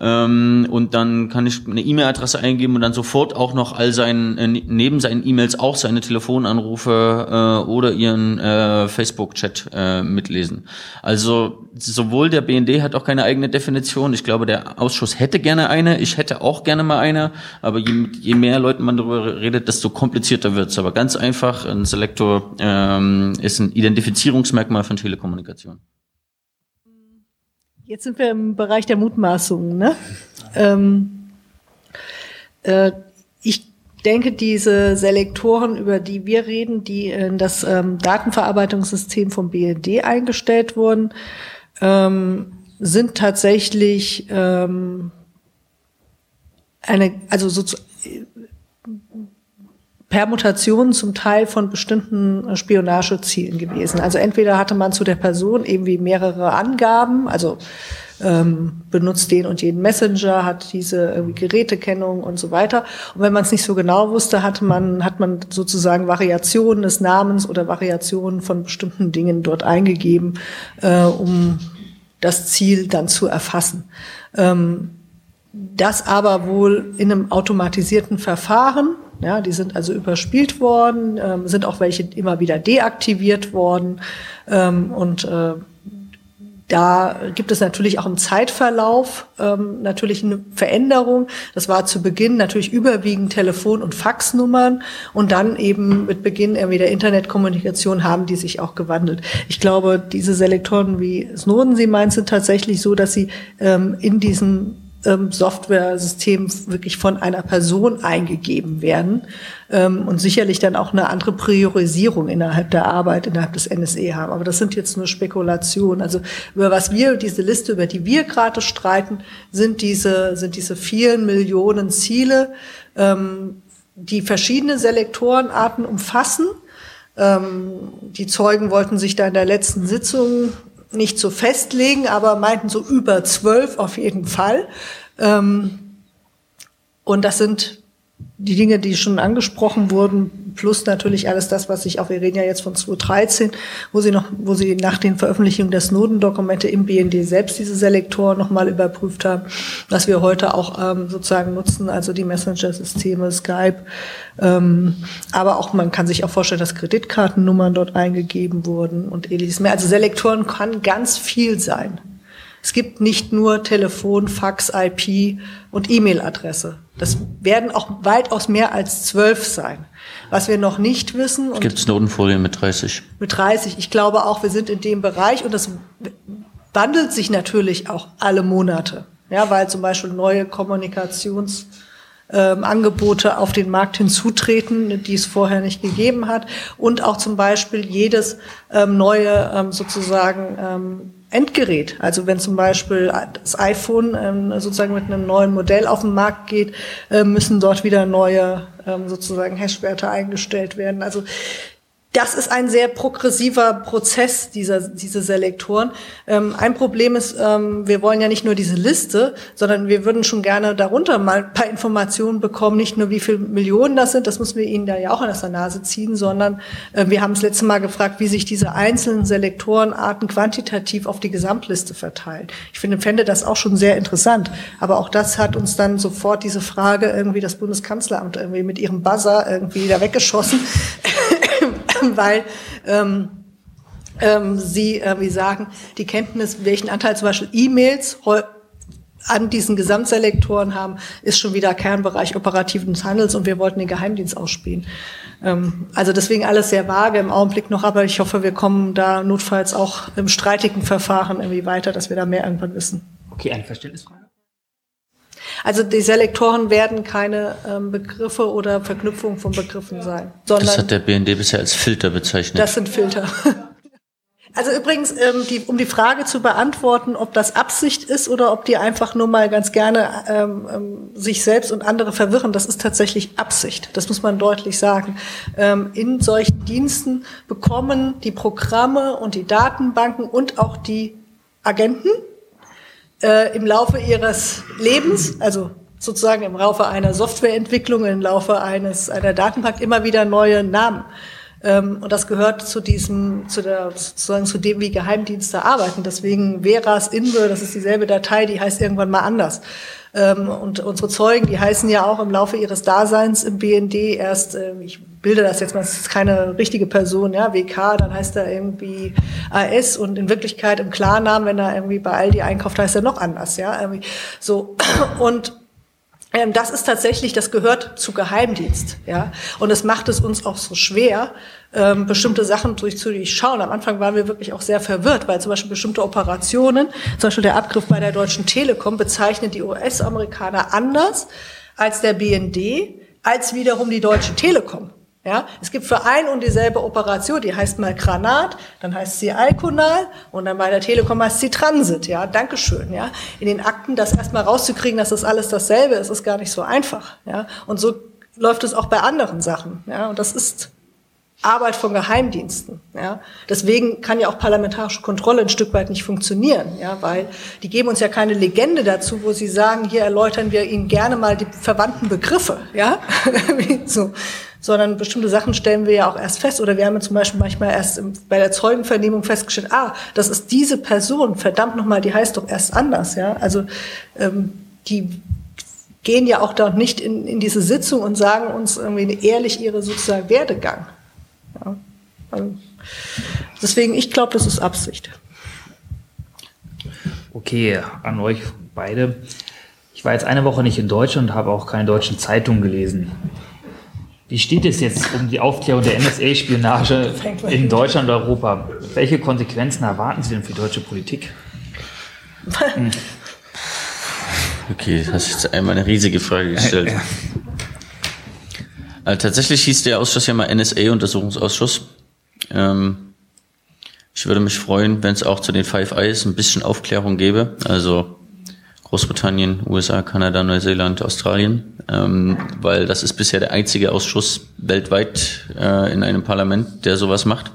Ähm, und dann kann ich eine E-Mail-Adresse eingeben und dann sofort auch noch all seinen, äh, neben seinen E-Mails auch seine Telefonanrufe äh, oder ihren äh, Facebook-Chat äh, mitlesen. Also sowohl der BND hat auch keine eigene Definition. Ich glaube, der Ausschuss hätte gerne eine. Ich hätte auch gerne mal eine. Aber je, je mehr Leuten man darüber redet, desto komplizierter wird's. Aber ganz einfach, ein Selektor ähm, ist ein Identifizierungsmerkmal von Telekommunikation. Jetzt sind wir im Bereich der Mutmaßungen. Ne? Ähm, äh, ich denke, diese Selektoren, über die wir reden, die in das ähm, Datenverarbeitungssystem vom BND eingestellt wurden, ähm, sind tatsächlich ähm, eine, also so Permutationen zum Teil von bestimmten Spionagezielen gewesen. Also entweder hatte man zu der Person irgendwie mehrere Angaben, also ähm, benutzt den und jeden Messenger, hat diese Gerätekennung und so weiter. Und wenn man es nicht so genau wusste, hatte man, hat man sozusagen Variationen des Namens oder Variationen von bestimmten Dingen dort eingegeben, äh, um das Ziel dann zu erfassen. Ähm, das aber wohl in einem automatisierten Verfahren ja, die sind also überspielt worden, ähm, sind auch welche immer wieder deaktiviert worden. Ähm, und äh, da gibt es natürlich auch im Zeitverlauf ähm, natürlich eine Veränderung. Das war zu Beginn natürlich überwiegend Telefon- und Faxnummern und dann eben mit Beginn irgendwie der Internetkommunikation haben die sich auch gewandelt. Ich glaube, diese Selektoren, wie Snowden sie meint, sind tatsächlich so, dass sie ähm, in diesen ähm, Software-System wirklich von einer Person eingegeben werden ähm, und sicherlich dann auch eine andere Priorisierung innerhalb der Arbeit, innerhalb des NSE haben. Aber das sind jetzt nur Spekulationen. Also über was wir, diese Liste, über die wir gerade streiten, sind diese, sind diese vielen Millionen Ziele, ähm, die verschiedene Selektorenarten umfassen. Die Zeugen wollten sich da in der letzten Sitzung nicht so festlegen, aber meinten so über zwölf auf jeden Fall. Ähm, und das sind die Dinge, die schon angesprochen wurden, plus natürlich alles das, was sich auch, wir reden ja jetzt von 2013, wo sie noch, wo sie nach den Veröffentlichungen der Snowden-Dokumente im BND selbst diese Selektoren nochmal überprüft haben, was wir heute auch ähm, sozusagen nutzen, also die Messenger-Systeme, Skype, ähm, aber auch, man kann sich auch vorstellen, dass Kreditkartennummern dort eingegeben wurden und ähnliches mehr. Also Selektoren kann ganz viel sein. Es gibt nicht nur Telefon, Fax, IP und E-Mail-Adresse. Das werden auch weitaus mehr als zwölf sein. Was wir noch nicht wissen. Es gibt Snowden-Folien mit 30. Mit 30. Ich glaube auch, wir sind in dem Bereich und das wandelt sich natürlich auch alle Monate. Ja, weil zum Beispiel neue Kommunikations- ähm, Angebote auf den Markt hinzutreten, die es vorher nicht gegeben hat. Und auch zum Beispiel jedes ähm, neue ähm, sozusagen ähm, Endgerät. Also wenn zum Beispiel das iPhone ähm, sozusagen mit einem neuen Modell auf den Markt geht, äh, müssen dort wieder neue ähm, sozusagen Hashwerte eingestellt werden. Also das ist ein sehr progressiver Prozess, dieser, diese Selektoren. Ähm, ein Problem ist, ähm, wir wollen ja nicht nur diese Liste, sondern wir würden schon gerne darunter mal ein paar Informationen bekommen, nicht nur wie viele Millionen das sind, das müssen wir Ihnen da ja auch an der Nase ziehen, sondern äh, wir haben das letzte Mal gefragt, wie sich diese einzelnen Selektorenarten quantitativ auf die Gesamtliste verteilen. Ich finde, fände das auch schon sehr interessant. Aber auch das hat uns dann sofort diese Frage irgendwie das Bundeskanzleramt irgendwie mit ihrem Buzzer irgendwie da weggeschossen. weil ähm, ähm, sie äh, wie sagen, die Kenntnis, welchen Anteil zum Beispiel E-Mails an diesen Gesamtselektoren haben, ist schon wieder Kernbereich operativen Handels und wir wollten den Geheimdienst ausspielen. Ähm, also deswegen alles sehr vage im Augenblick noch, aber ich hoffe, wir kommen da notfalls auch im streitigen Verfahren irgendwie weiter, dass wir da mehr irgendwann wissen. Okay, eine Verständnisfrage. Also die Selektoren werden keine ähm, Begriffe oder Verknüpfungen von Begriffen sein. Sondern das hat der BND bisher als Filter bezeichnet. Das sind Filter. Also übrigens, ähm, die, um die Frage zu beantworten, ob das Absicht ist oder ob die einfach nur mal ganz gerne ähm, ähm, sich selbst und andere verwirren, das ist tatsächlich Absicht. Das muss man deutlich sagen. Ähm, in solchen Diensten bekommen die Programme und die Datenbanken und auch die Agenten äh, im Laufe ihres Lebens, also sozusagen im Laufe einer Softwareentwicklung, im Laufe eines einer Datenbank immer wieder neue Namen. Ähm, und das gehört zu diesem, zu der, sozusagen zu dem, wie Geheimdienste arbeiten. Deswegen Veras Inve, das ist dieselbe Datei, die heißt irgendwann mal anders. Ähm, und unsere Zeugen, die heißen ja auch im Laufe ihres Daseins im BND erst, äh, ich bilde das jetzt mal, es ist keine richtige Person, ja, WK, dann heißt er irgendwie AS und in Wirklichkeit im Klarnamen, wenn er irgendwie bei Aldi einkauft, heißt er noch anders, ja, irgendwie so. Und ähm, das ist tatsächlich, das gehört zu Geheimdienst, ja. Und es macht es uns auch so schwer, ähm, bestimmte Sachen durch zu durchschauen. Am Anfang waren wir wirklich auch sehr verwirrt, weil zum Beispiel bestimmte Operationen, zum Beispiel der Abgriff bei der Deutschen Telekom, bezeichnet die US-Amerikaner anders als der BND, als wiederum die Deutsche Telekom. Ja, es gibt für ein und dieselbe Operation, die heißt mal Granat, dann heißt sie Alkonal und dann bei der Telekom heißt sie Transit. Ja, Dankeschön. Ja, in den Akten das erstmal rauszukriegen, dass das alles dasselbe ist, ist gar nicht so einfach. Ja, und so läuft es auch bei anderen Sachen. Ja, und das ist Arbeit von Geheimdiensten. Ja. Deswegen kann ja auch parlamentarische Kontrolle ein Stück weit nicht funktionieren, ja, weil die geben uns ja keine Legende dazu, wo sie sagen, hier erläutern wir Ihnen gerne mal die verwandten Begriffe, ja, so, sondern bestimmte Sachen stellen wir ja auch erst fest. Oder wir haben zum Beispiel manchmal erst bei der Zeugenvernehmung festgestellt, ah, das ist diese Person, verdammt nochmal, die heißt doch erst anders, ja. Also ähm, die gehen ja auch da nicht in, in diese Sitzung und sagen uns irgendwie ehrlich ihre sozusagen Werdegang. Ja. Also deswegen, ich glaube, das ist Absicht. Okay, an euch beide. Ich war jetzt eine Woche nicht in Deutschland und habe auch keine deutschen Zeitungen gelesen. Wie steht es jetzt um die Aufklärung der NSA-Spionage in Deutschland und Europa? Welche Konsequenzen erwarten Sie denn für die deutsche Politik? Hm. Okay, das ist jetzt einmal eine riesige Frage gestellt. Also tatsächlich hieß der Ausschuss ja mal NSA-Untersuchungsausschuss. Ähm, ich würde mich freuen, wenn es auch zu den Five Eyes ein bisschen Aufklärung gäbe. Also Großbritannien, USA, Kanada, Neuseeland, Australien, ähm, weil das ist bisher der einzige Ausschuss weltweit äh, in einem Parlament, der sowas macht.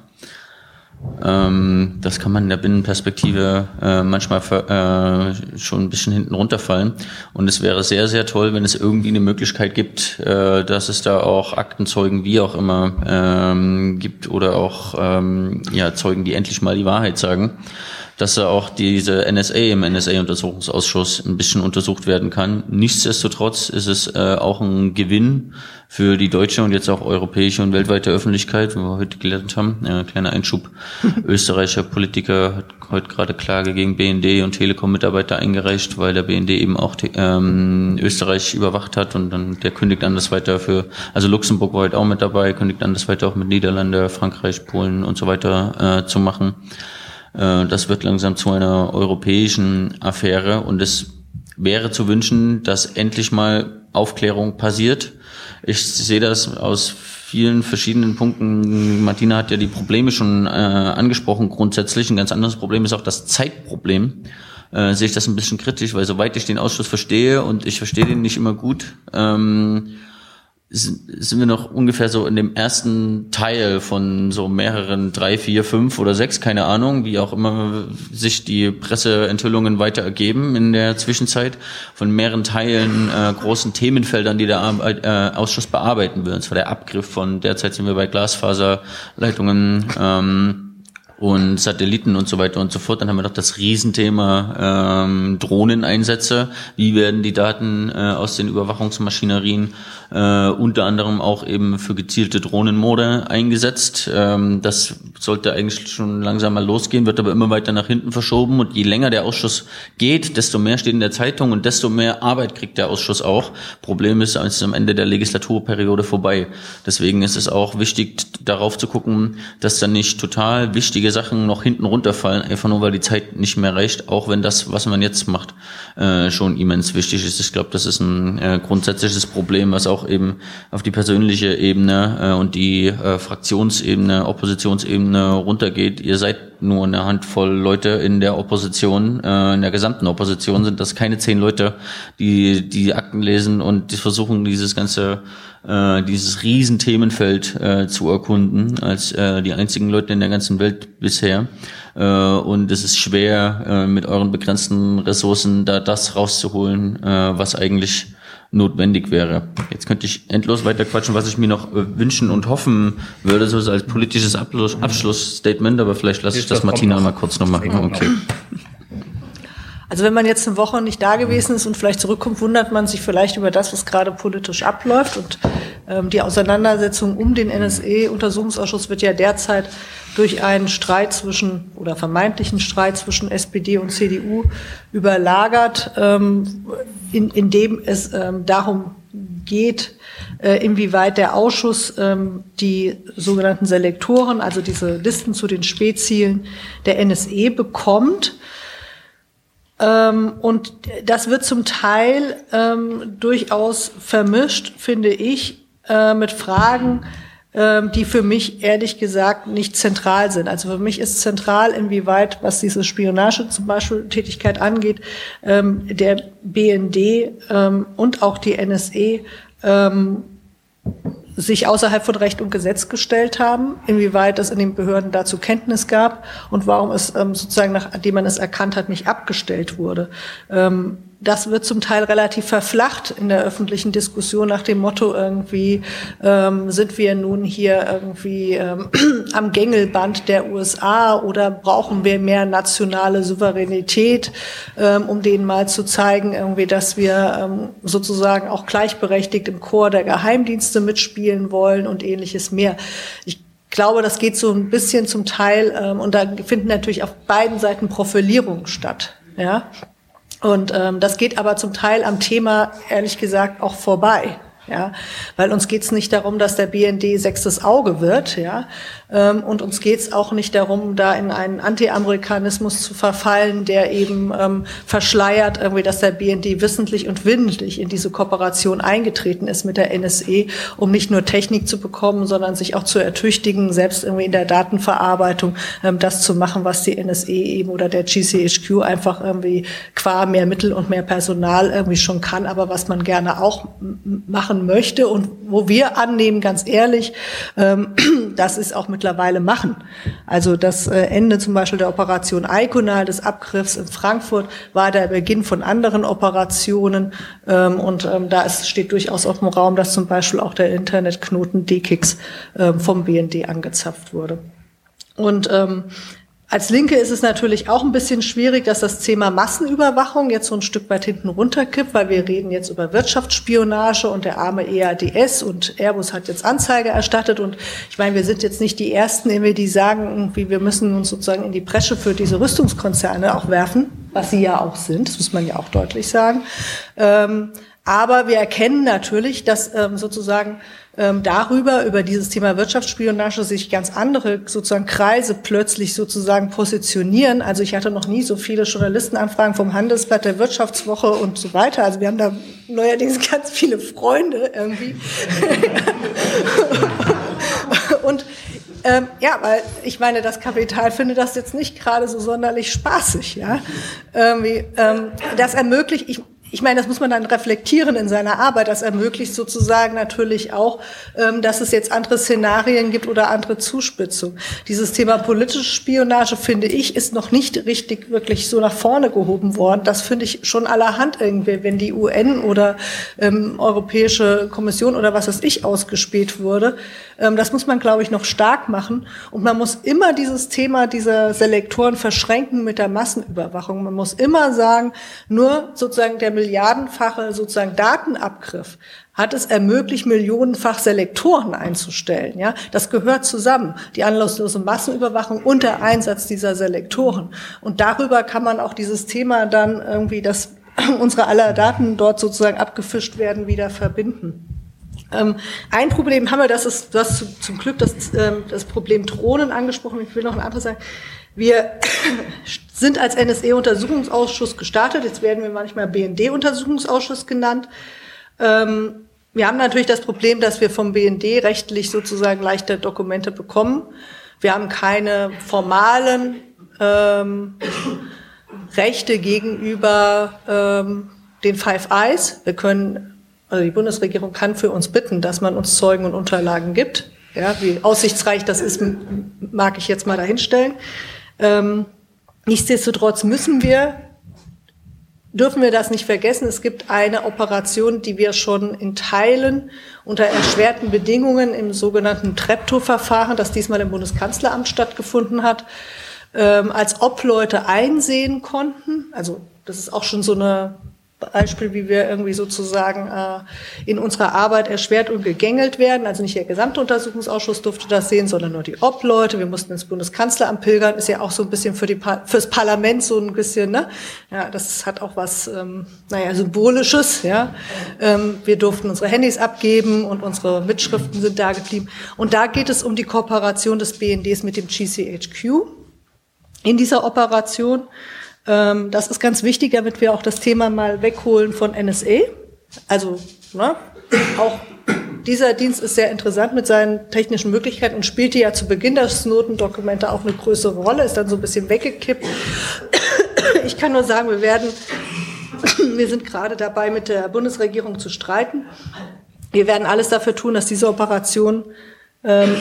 Ähm, das kann man in der Binnenperspektive äh, manchmal äh, schon ein bisschen hinten runterfallen. Und es wäre sehr, sehr toll, wenn es irgendwie eine Möglichkeit gibt, äh, dass es da auch Aktenzeugen, wie auch immer, ähm, gibt oder auch ähm, ja, Zeugen, die endlich mal die Wahrheit sagen dass da auch diese NSA im NSA-Untersuchungsausschuss ein bisschen untersucht werden kann. Nichtsdestotrotz ist es äh, auch ein Gewinn für die deutsche und jetzt auch europäische und weltweite Öffentlichkeit, wie wir heute gelernt haben. Äh, kleiner Einschub. Österreicher Politiker hat heute gerade Klage gegen BND und Telekom-Mitarbeiter eingereicht, weil der BND eben auch ähm, Österreich überwacht hat und dann der kündigt an das weiter für, also Luxemburg war heute auch mit dabei, kündigt an das weiter auch mit Niederlande, Frankreich, Polen und so weiter äh, zu machen. Äh, das wird langsam zu einer europäischen Affäre und es wäre zu wünschen, dass endlich mal Aufklärung passiert. Ich sehe das aus vielen verschiedenen Punkten. Martina hat ja die Probleme schon äh, angesprochen grundsätzlich. Ein ganz anderes Problem ist auch das Zeitproblem. Äh, sehe ich das ein bisschen kritisch, weil soweit ich den Ausschuss verstehe und ich verstehe den nicht immer gut, ähm, sind wir noch ungefähr so in dem ersten Teil von so mehreren, drei, vier, fünf oder sechs, keine Ahnung, wie auch immer sich die Presseenthüllungen weiter ergeben in der Zwischenzeit, von mehreren Teilen, äh, großen Themenfeldern, die der Arbeit, äh, Ausschuss bearbeiten will. Und zwar der Abgriff von, derzeit sind wir bei Glasfaserleitungen, ähm, und Satelliten und so weiter und so fort. Dann haben wir noch das Riesenthema ähm, Drohneneinsätze. Wie werden die Daten äh, aus den Überwachungsmaschinerien äh, unter anderem auch eben für gezielte Drohnenmorde eingesetzt? Ähm, das sollte eigentlich schon langsam mal losgehen, wird aber immer weiter nach hinten verschoben. Und je länger der Ausschuss geht, desto mehr steht in der Zeitung und desto mehr Arbeit kriegt der Ausschuss auch. Problem ist, es ist am Ende der Legislaturperiode vorbei. Deswegen ist es auch wichtig, darauf zu gucken, dass dann nicht total wichtige Sachen noch hinten runterfallen, einfach nur weil die Zeit nicht mehr reicht, auch wenn das, was man jetzt macht, äh, schon immens wichtig ist. Ich glaube, das ist ein äh, grundsätzliches Problem, was auch eben auf die persönliche Ebene äh, und die äh, Fraktionsebene, Oppositionsebene runtergeht. Ihr seid nur eine Handvoll Leute in der Opposition, äh, in der gesamten Opposition sind das keine zehn Leute, die die Akten lesen und die versuchen, dieses ganze äh, dieses Riesenthemenfeld äh, zu erkunden, als äh, die einzigen Leute in der ganzen Welt bisher. Äh, und es ist schwer, äh, mit euren begrenzten Ressourcen da das rauszuholen, äh, was eigentlich notwendig wäre. Jetzt könnte ich endlos weiter quatschen, was ich mir noch äh, wünschen und hoffen würde, so als politisches Abschluss, Abschlussstatement, aber vielleicht lasse ich das Martina mal kurz noch machen. Okay. Also wenn man jetzt eine Woche nicht da gewesen ist und vielleicht zurückkommt, wundert man sich vielleicht über das, was gerade politisch abläuft. Und ähm, die Auseinandersetzung um den NSE-Untersuchungsausschuss wird ja derzeit durch einen Streit zwischen oder vermeintlichen Streit zwischen SPD und CDU überlagert, ähm, in, in dem es ähm, darum geht, äh, inwieweit der Ausschuss ähm, die sogenannten Selektoren, also diese Listen zu den Spätzielen der NSE bekommt. Ähm, und das wird zum Teil ähm, durchaus vermischt, finde ich, äh, mit Fragen, die für mich ehrlich gesagt nicht zentral sind. Also für mich ist zentral, inwieweit, was diese Spionage zum Beispiel Tätigkeit angeht, ähm, der BND ähm, und auch die NSE ähm, sich außerhalb von Recht und Gesetz gestellt haben, inwieweit es in den Behörden dazu Kenntnis gab und warum es ähm, sozusagen, nachdem man es erkannt hat, nicht abgestellt wurde. Das wird zum Teil relativ verflacht in der öffentlichen Diskussion nach dem Motto irgendwie, ähm, sind wir nun hier irgendwie ähm, am Gängelband der USA oder brauchen wir mehr nationale Souveränität, ähm, um denen mal zu zeigen, irgendwie, dass wir ähm, sozusagen auch gleichberechtigt im Chor der Geheimdienste mitspielen wollen und ähnliches mehr. Ich glaube, das geht so ein bisschen zum Teil, ähm, und da finden natürlich auf beiden Seiten Profilierungen statt. Ja, und ähm, das geht aber zum Teil am Thema, ehrlich gesagt, auch vorbei. Ja, weil uns geht es nicht darum, dass der BND sechstes Auge wird, ja, ähm, und uns geht es auch nicht darum, da in einen Anti-Amerikanismus zu verfallen, der eben ähm, verschleiert, irgendwie, dass der BND wissentlich und willentlich in diese Kooperation eingetreten ist mit der NSE, um nicht nur Technik zu bekommen, sondern sich auch zu ertüchtigen, selbst irgendwie in der Datenverarbeitung ähm, das zu machen, was die NSE eben oder der GCHQ einfach irgendwie qua mehr Mittel und mehr Personal irgendwie schon kann, aber was man gerne auch machen möchte und wo wir annehmen, ganz ehrlich, ähm, das ist auch mit mittlerweile machen. Also das äh, Ende zum Beispiel der Operation Iconal, des Abgriffs in Frankfurt, war der Beginn von anderen Operationen. Ähm, und ähm, da steht durchaus auf dem Raum, dass zum Beispiel auch der Internetknoten DKIX ähm, vom BND angezapft wurde. Und ähm, als Linke ist es natürlich auch ein bisschen schwierig, dass das Thema Massenüberwachung jetzt so ein Stück weit hinten runterkippt, weil wir reden jetzt über Wirtschaftsspionage und der arme EADS und Airbus hat jetzt Anzeige erstattet und ich meine, wir sind jetzt nicht die Ersten, die sagen, irgendwie, wir müssen uns sozusagen in die Bresche für diese Rüstungskonzerne auch werfen, was sie ja auch sind, das muss man ja auch deutlich sagen. Ähm, aber wir erkennen natürlich, dass ähm, sozusagen ähm, darüber, über dieses Thema Wirtschaftsspionage, sich ganz andere sozusagen Kreise plötzlich sozusagen positionieren. Also ich hatte noch nie so viele Journalistenanfragen vom Handelsblatt der Wirtschaftswoche und so weiter. Also wir haben da neuerdings ganz viele Freunde irgendwie. und ähm, ja, weil ich meine, das Kapital findet das jetzt nicht gerade so sonderlich spaßig, ja. Ähm, das ermöglicht, ich, ich meine, das muss man dann reflektieren in seiner Arbeit. Das ermöglicht sozusagen natürlich auch, ähm, dass es jetzt andere Szenarien gibt oder andere Zuspitzungen. Dieses Thema politische Spionage, finde ich, ist noch nicht richtig wirklich so nach vorne gehoben worden. Das finde ich schon allerhand irgendwie, wenn die UN oder ähm, Europäische Kommission oder was weiß ich ausgespielt wurde. Ähm, das muss man, glaube ich, noch stark machen. Und man muss immer dieses Thema dieser Selektoren verschränken mit der Massenüberwachung. Man muss immer sagen, nur sozusagen der milliardenfache sozusagen Datenabgriff hat es ermöglicht, millionenfach Selektoren einzustellen. Ja, das gehört zusammen. Die anlasslose Massenüberwachung und der Einsatz dieser Selektoren. Und darüber kann man auch dieses Thema dann irgendwie, dass unsere aller Daten dort sozusagen abgefischt werden, wieder verbinden. Ähm, ein Problem haben wir, das ist, du hast zum Glück das, ähm, das Problem Drohnen angesprochen. Ich will noch ein anderes sagen. Wir sind als NSE-Untersuchungsausschuss gestartet. Jetzt werden wir manchmal BND-Untersuchungsausschuss genannt. Ähm, wir haben natürlich das Problem, dass wir vom BND rechtlich sozusagen leichter Dokumente bekommen. Wir haben keine formalen ähm, Rechte gegenüber ähm, den Five Eyes. Wir können, also die Bundesregierung kann für uns bitten, dass man uns Zeugen und Unterlagen gibt. Ja, wie aussichtsreich das ist, mag ich jetzt mal dahinstellen. Ähm, nichtsdestotrotz müssen wir dürfen wir das nicht vergessen. Es gibt eine Operation, die wir schon in Teilen unter erschwerten Bedingungen im sogenannten Treptow-Verfahren, das diesmal im Bundeskanzleramt stattgefunden hat, ähm, als Obleute einsehen konnten. Also das ist auch schon so eine Beispiel, wie wir irgendwie sozusagen äh, in unserer Arbeit erschwert und gegängelt werden. Also nicht der gesamte Untersuchungsausschuss durfte das sehen, sondern nur die Obleute. Wir mussten ins Bundeskanzleramt pilgern. Ist ja auch so ein bisschen für die fürs Parlament so ein bisschen, ne? Ja, das hat auch was, ähm, naja, symbolisches. Ja, ähm, wir durften unsere Handys abgeben und unsere Mitschriften sind da geblieben. Und da geht es um die Kooperation des BNDs mit dem GCHQ in dieser Operation. Ähm, das ist ganz wichtig, damit wir auch das Thema mal wegholen von NSA. Also ne, auch dieser Dienst ist sehr interessant mit seinen technischen Möglichkeiten und spielte ja zu Beginn der Snowden-Dokumente auch eine größere Rolle, ist dann so ein bisschen weggekippt. Ich kann nur sagen, wir werden, wir sind gerade dabei, mit der Bundesregierung zu streiten. Wir werden alles dafür tun, dass diese Operation ähm,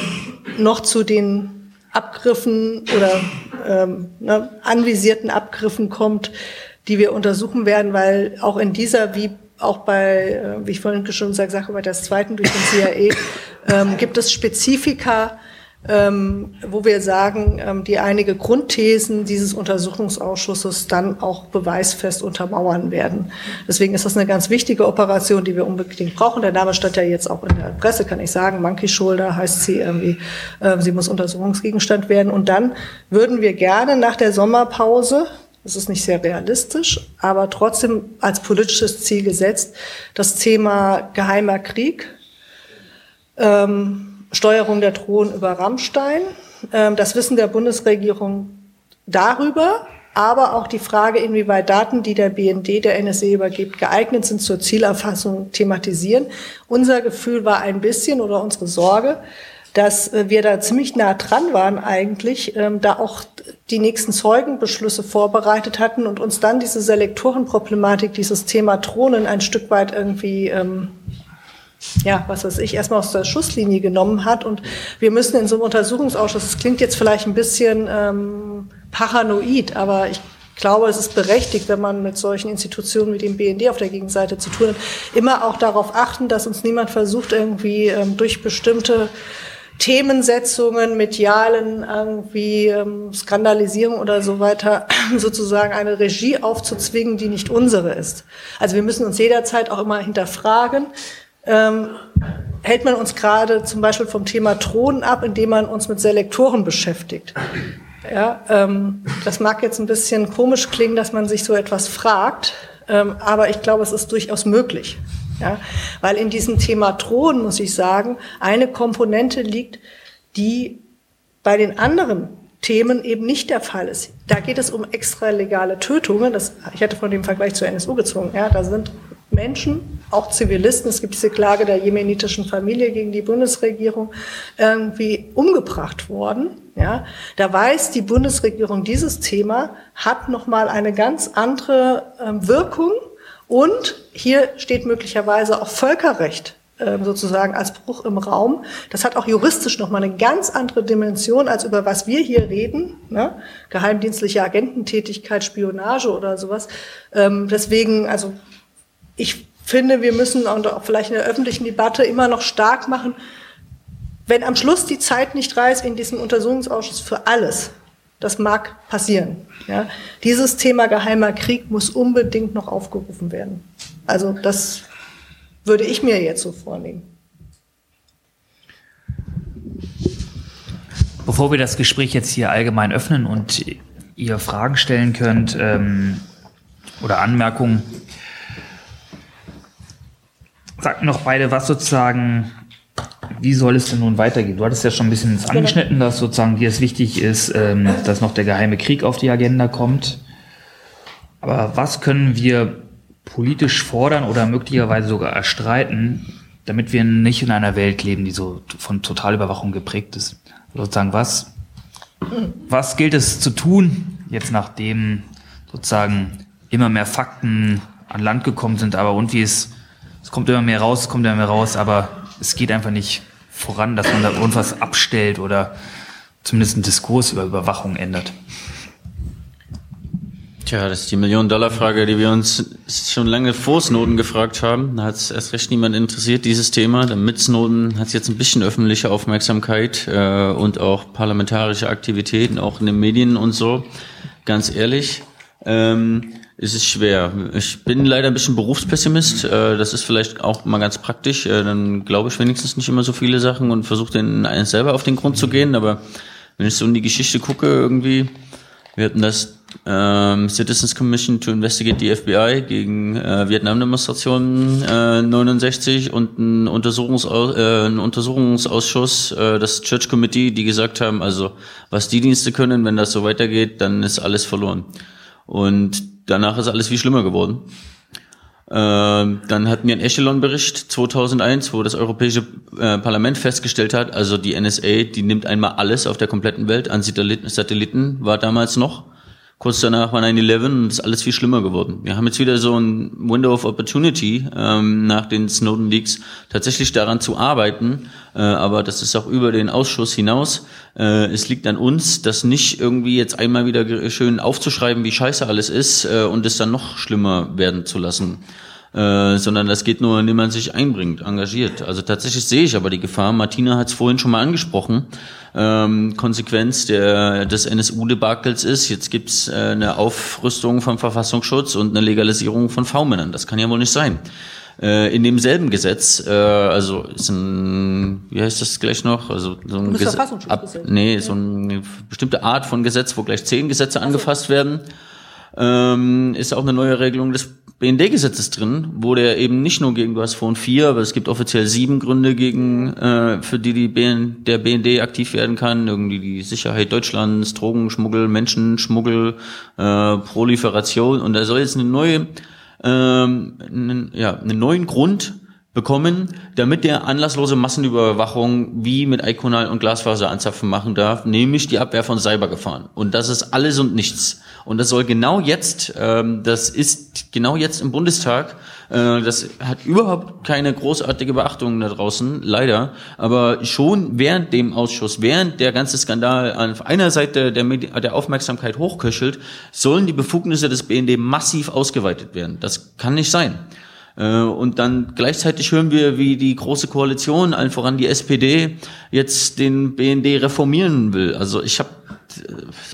noch zu den Abgriffen oder ähm, ne, anvisierten Abgriffen kommt, die wir untersuchen werden, weil auch in dieser, wie auch bei, äh, wie ich vorhin schon gesagt habe, bei der zweiten durch den CIA, ähm, gibt es Spezifika, ähm, wo wir sagen, ähm, die einige Grundthesen dieses Untersuchungsausschusses dann auch beweisfest untermauern werden. Deswegen ist das eine ganz wichtige Operation, die wir unbedingt brauchen. Der Name stand ja jetzt auch in der Presse, kann ich sagen. Monkey Shoulder heißt sie irgendwie. Äh, sie muss Untersuchungsgegenstand werden. Und dann würden wir gerne nach der Sommerpause das ist nicht sehr realistisch, aber trotzdem als politisches Ziel gesetzt, das Thema geheimer Krieg, ähm, Steuerung der Drohnen über Rammstein, ähm, das Wissen der Bundesregierung darüber, aber auch die Frage, inwieweit Daten, die der BND der NSA übergibt, geeignet sind zur Zielerfassung, thematisieren. Unser Gefühl war ein bisschen oder unsere Sorge, dass äh, wir da ziemlich nah dran waren eigentlich, ähm, da auch die nächsten Zeugenbeschlüsse vorbereitet hatten und uns dann diese Selektorenproblematik, dieses Thema Drohnen ein Stück weit irgendwie ähm, ja, was weiß ich, erstmal aus der Schusslinie genommen hat. Und wir müssen in so einem Untersuchungsausschuss, das klingt jetzt vielleicht ein bisschen ähm, paranoid, aber ich glaube, es ist berechtigt, wenn man mit solchen Institutionen wie dem BND auf der Gegenseite zu tun hat, immer auch darauf achten, dass uns niemand versucht, irgendwie ähm, durch bestimmte Themensetzungen, medialen irgendwie ähm, Skandalisierung oder so weiter sozusagen eine Regie aufzuzwingen, die nicht unsere ist. Also wir müssen uns jederzeit auch immer hinterfragen, ähm, hält man uns gerade zum Beispiel vom Thema Drohnen ab, indem man uns mit Selektoren beschäftigt. Ja, ähm, das mag jetzt ein bisschen komisch klingen, dass man sich so etwas fragt, ähm, aber ich glaube, es ist durchaus möglich. Ja, weil in diesem Thema Drohnen, muss ich sagen, eine Komponente liegt, die bei den anderen Themen eben nicht der Fall ist. Da geht es um extralegale Tötungen. Das, ich hatte von dem Vergleich zur NSU gezogen. Ja, da sind Menschen, auch Zivilisten, es gibt diese Klage der jemenitischen Familie gegen die Bundesregierung, irgendwie umgebracht worden. Ja, da weiß die Bundesregierung, dieses Thema hat nochmal eine ganz andere äh, Wirkung und hier steht möglicherweise auch Völkerrecht ähm, sozusagen als Bruch im Raum. Das hat auch juristisch nochmal eine ganz andere Dimension, als über was wir hier reden. Ne? Geheimdienstliche Agententätigkeit, Spionage oder sowas. Ähm, deswegen, also ich finde, wir müssen auch vielleicht in der öffentlichen Debatte immer noch stark machen, wenn am Schluss die Zeit nicht reißt in diesem Untersuchungsausschuss für alles, das mag passieren. Ja, dieses Thema geheimer Krieg muss unbedingt noch aufgerufen werden. Also das würde ich mir jetzt so vornehmen. Bevor wir das Gespräch jetzt hier allgemein öffnen und ihr Fragen stellen könnt ähm, oder Anmerkungen, Sagt noch beide, was sozusagen, wie soll es denn nun weitergehen? Du hattest ja schon ein bisschen angeschnitten, dass sozusagen dir es wichtig ist, ähm, dass noch der geheime Krieg auf die Agenda kommt. Aber was können wir politisch fordern oder möglicherweise sogar erstreiten, damit wir nicht in einer Welt leben, die so von Totalüberwachung geprägt ist? Sozusagen, was, was gilt es zu tun, jetzt nachdem sozusagen immer mehr Fakten an Land gekommen sind, aber und wie es es kommt immer mehr raus, es kommt immer mehr raus, aber es geht einfach nicht voran, dass man da irgendwas abstellt oder zumindest einen Diskurs über Überwachung ändert. Tja, das ist die Million-Dollar-Frage, die wir uns schon lange vor Snowden gefragt haben. Da hat es erst recht niemand interessiert, dieses Thema. Dann mit Snowden hat es jetzt ein bisschen öffentliche Aufmerksamkeit äh, und auch parlamentarische Aktivitäten, auch in den Medien und so. Ganz ehrlich, ähm, es ist schwer. Ich bin leider ein bisschen Berufspessimist. Äh, das ist vielleicht auch mal ganz praktisch. Äh, dann glaube ich wenigstens nicht immer so viele Sachen und versuche den selber auf den Grund zu gehen. Aber wenn ich so in die Geschichte gucke, irgendwie, wir hatten das ähm, Citizens Commission to Investigate the FBI gegen äh, Vietnam-Demonstrationen äh, 69 und ein, Untersuchungsau äh, ein Untersuchungsausschuss, äh, das Church Committee, die gesagt haben, also was die Dienste können, wenn das so weitergeht, dann ist alles verloren. Und danach ist alles viel schlimmer geworden. Ähm, dann hatten wir einen Echelon-Bericht 2001, wo das Europäische äh, Parlament festgestellt hat, also die NSA, die nimmt einmal alles auf der kompletten Welt an Satelliten, Satelliten war damals noch Kurz danach war 9-11 und ist alles viel schlimmer geworden. Wir haben jetzt wieder so ein Window of Opportunity ähm, nach den Snowden Leaks tatsächlich daran zu arbeiten, äh, aber das ist auch über den Ausschuss hinaus. Äh, es liegt an uns, das nicht irgendwie jetzt einmal wieder schön aufzuschreiben, wie scheiße alles ist äh, und es dann noch schlimmer werden zu lassen. Äh, sondern das geht nur, indem man sich einbringt, engagiert. Also tatsächlich sehe ich aber die Gefahr. Martina hat es vorhin schon mal angesprochen. Ähm, Konsequenz der, des NSU-Debakels ist, jetzt gibt's äh, eine Aufrüstung vom Verfassungsschutz und eine Legalisierung von V-Männern. Das kann ja wohl nicht sein. Äh, in demselben Gesetz, äh, also ist ein, wie heißt das gleich noch? Also so ein Gesetz, ab, nee, so eine bestimmte Art von Gesetz, wo gleich zehn Gesetze angefasst werden ähm, ist auch eine neue Regelung des BND-Gesetzes drin, wo der eben nicht nur gegen, du hast vorhin vier, aber es gibt offiziell sieben Gründe gegen, äh, für die, die BN, der BND aktiv werden kann. Irgendwie die Sicherheit Deutschlands, Drogenschmuggel, Menschenschmuggel, äh, Proliferation. Und da soll jetzt eine neue, ähm, einen, ja, einen neuen Grund bekommen, damit der anlasslose Massenüberwachung wie mit Iconal und Glasfaser anzapfen machen darf, nämlich die Abwehr von Cybergefahren. Und das ist alles und nichts. Und das soll genau jetzt, ähm, das ist genau jetzt im Bundestag, äh, das hat überhaupt keine großartige Beachtung da draußen, leider, aber schon während dem Ausschuss, während der ganze Skandal auf einer Seite der, Medi der Aufmerksamkeit hochköchelt, sollen die Befugnisse des BND massiv ausgeweitet werden. Das kann nicht sein. Äh, und dann gleichzeitig hören wir, wie die große Koalition, allen voran die SPD, jetzt den BND reformieren will. Also ich habe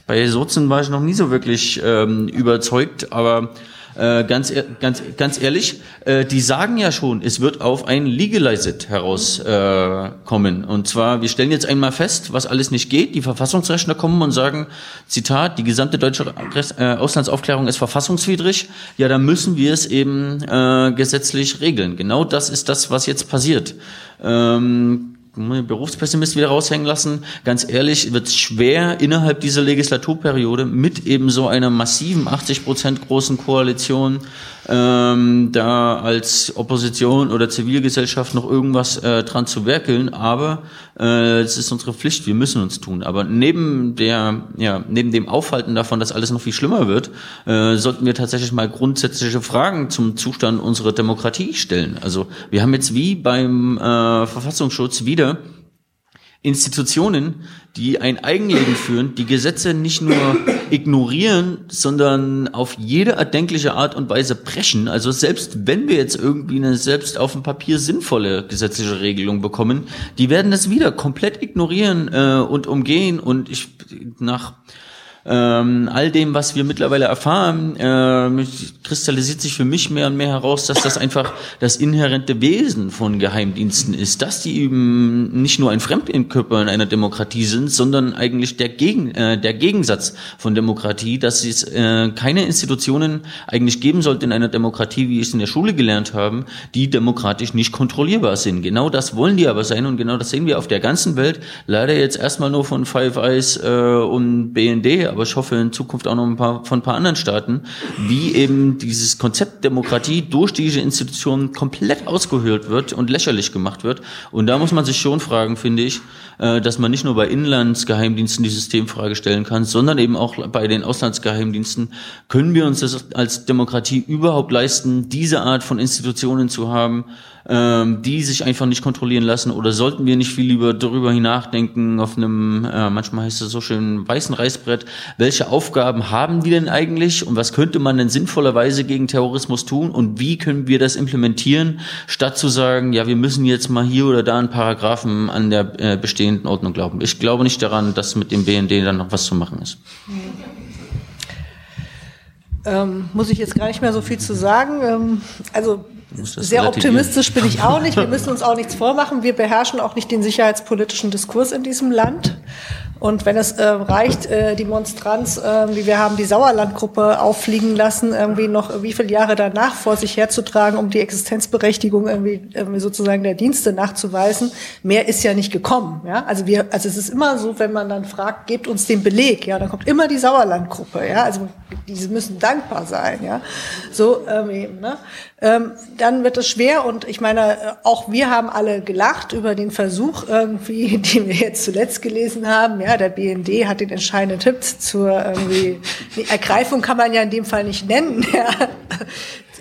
bei Sozen war ich noch nie so wirklich ähm, überzeugt, aber äh, ganz, ganz, ganz ehrlich, äh, die sagen ja schon, es wird auf ein Legalized herauskommen. Äh, und zwar, wir stellen jetzt einmal fest, was alles nicht geht. Die Verfassungsrechner kommen und sagen, Zitat, die gesamte deutsche äh, Auslandsaufklärung ist verfassungswidrig. Ja, dann müssen wir es eben äh, gesetzlich regeln. Genau das ist das, was jetzt passiert. Ähm, Berufspessimist wieder raushängen lassen. Ganz ehrlich, wird es schwer innerhalb dieser Legislaturperiode mit eben so einer massiven 80 Prozent großen Koalition ähm, da als Opposition oder Zivilgesellschaft noch irgendwas äh, dran zu werkeln, aber äh, es ist unsere Pflicht, wir müssen uns tun. Aber neben der, ja, neben dem Aufhalten davon, dass alles noch viel schlimmer wird, äh, sollten wir tatsächlich mal grundsätzliche Fragen zum Zustand unserer Demokratie stellen. Also wir haben jetzt wie beim äh, Verfassungsschutz wieder Institutionen, die ein Eigenleben führen, die Gesetze nicht nur ignorieren, sondern auf jede erdenkliche Art und Weise brechen. Also selbst wenn wir jetzt irgendwie eine selbst auf dem Papier sinnvolle gesetzliche Regelung bekommen, die werden das wieder komplett ignorieren äh, und umgehen. Und ich nach ähm, all dem, was wir mittlerweile erfahren, äh, kristallisiert sich für mich mehr und mehr heraus, dass das einfach das inhärente Wesen von Geheimdiensten ist, dass die eben nicht nur ein Fremdkörper in einer Demokratie sind, sondern eigentlich der, Gegen, äh, der Gegensatz von Demokratie, dass es äh, keine Institutionen eigentlich geben sollte in einer Demokratie, wie ich es in der Schule gelernt habe, die demokratisch nicht kontrollierbar sind. Genau das wollen die aber sein und genau das sehen wir auf der ganzen Welt. Leider jetzt erstmal nur von Five Eyes äh, und BND, aber ich hoffe in Zukunft auch noch ein paar von ein paar anderen Staaten, wie eben dieses Konzept Demokratie durch diese Institutionen komplett ausgehöhlt wird und lächerlich gemacht wird. Und da muss man sich schon fragen, finde ich, äh, dass man nicht nur bei Inlandsgeheimdiensten die Systemfrage stellen kann, sondern eben auch bei den Auslandsgeheimdiensten. Können wir uns das als Demokratie überhaupt leisten, diese Art von Institutionen zu haben, ähm, die sich einfach nicht kontrollieren lassen? Oder sollten wir nicht viel lieber darüber nachdenken, auf einem, äh, manchmal heißt es so schön, weißen Reißbrett, welche Aufgaben haben die denn eigentlich und was könnte man denn sinnvollerweise gegen Terrorismus tun und wie können wir das implementieren, statt zu sagen, ja, wir müssen jetzt mal hier oder da einen Paragraphen an der äh, bestehenden Ordnung glauben. Ich glaube nicht daran, dass mit dem BND dann noch was zu machen ist. Ähm, muss ich jetzt gar nicht mehr so viel zu sagen. Ähm, also sehr optimistisch bin ich auch nicht. Wir müssen uns auch nichts vormachen. Wir beherrschen auch nicht den sicherheitspolitischen Diskurs in diesem Land. Und wenn es äh, reicht, äh, die Monstranz, äh, wie wir haben die Sauerlandgruppe auffliegen lassen, irgendwie noch wie viele Jahre danach vor sich herzutragen, um die Existenzberechtigung irgendwie, irgendwie sozusagen der Dienste nachzuweisen, mehr ist ja nicht gekommen. Ja? Also wir, also es ist immer so, wenn man dann fragt, gebt uns den Beleg, ja, dann kommt immer die Sauerlandgruppe, ja, also diese müssen dankbar sein, ja, so ähm, eben, ne? Ähm, dann wird es schwer. Und ich meine, äh, auch wir haben alle gelacht über den Versuch irgendwie, den wir jetzt zuletzt gelesen haben. Ja, der BND hat den entscheidenden Tipp zur irgendwie, die Ergreifung kann man ja in dem Fall nicht nennen. Ja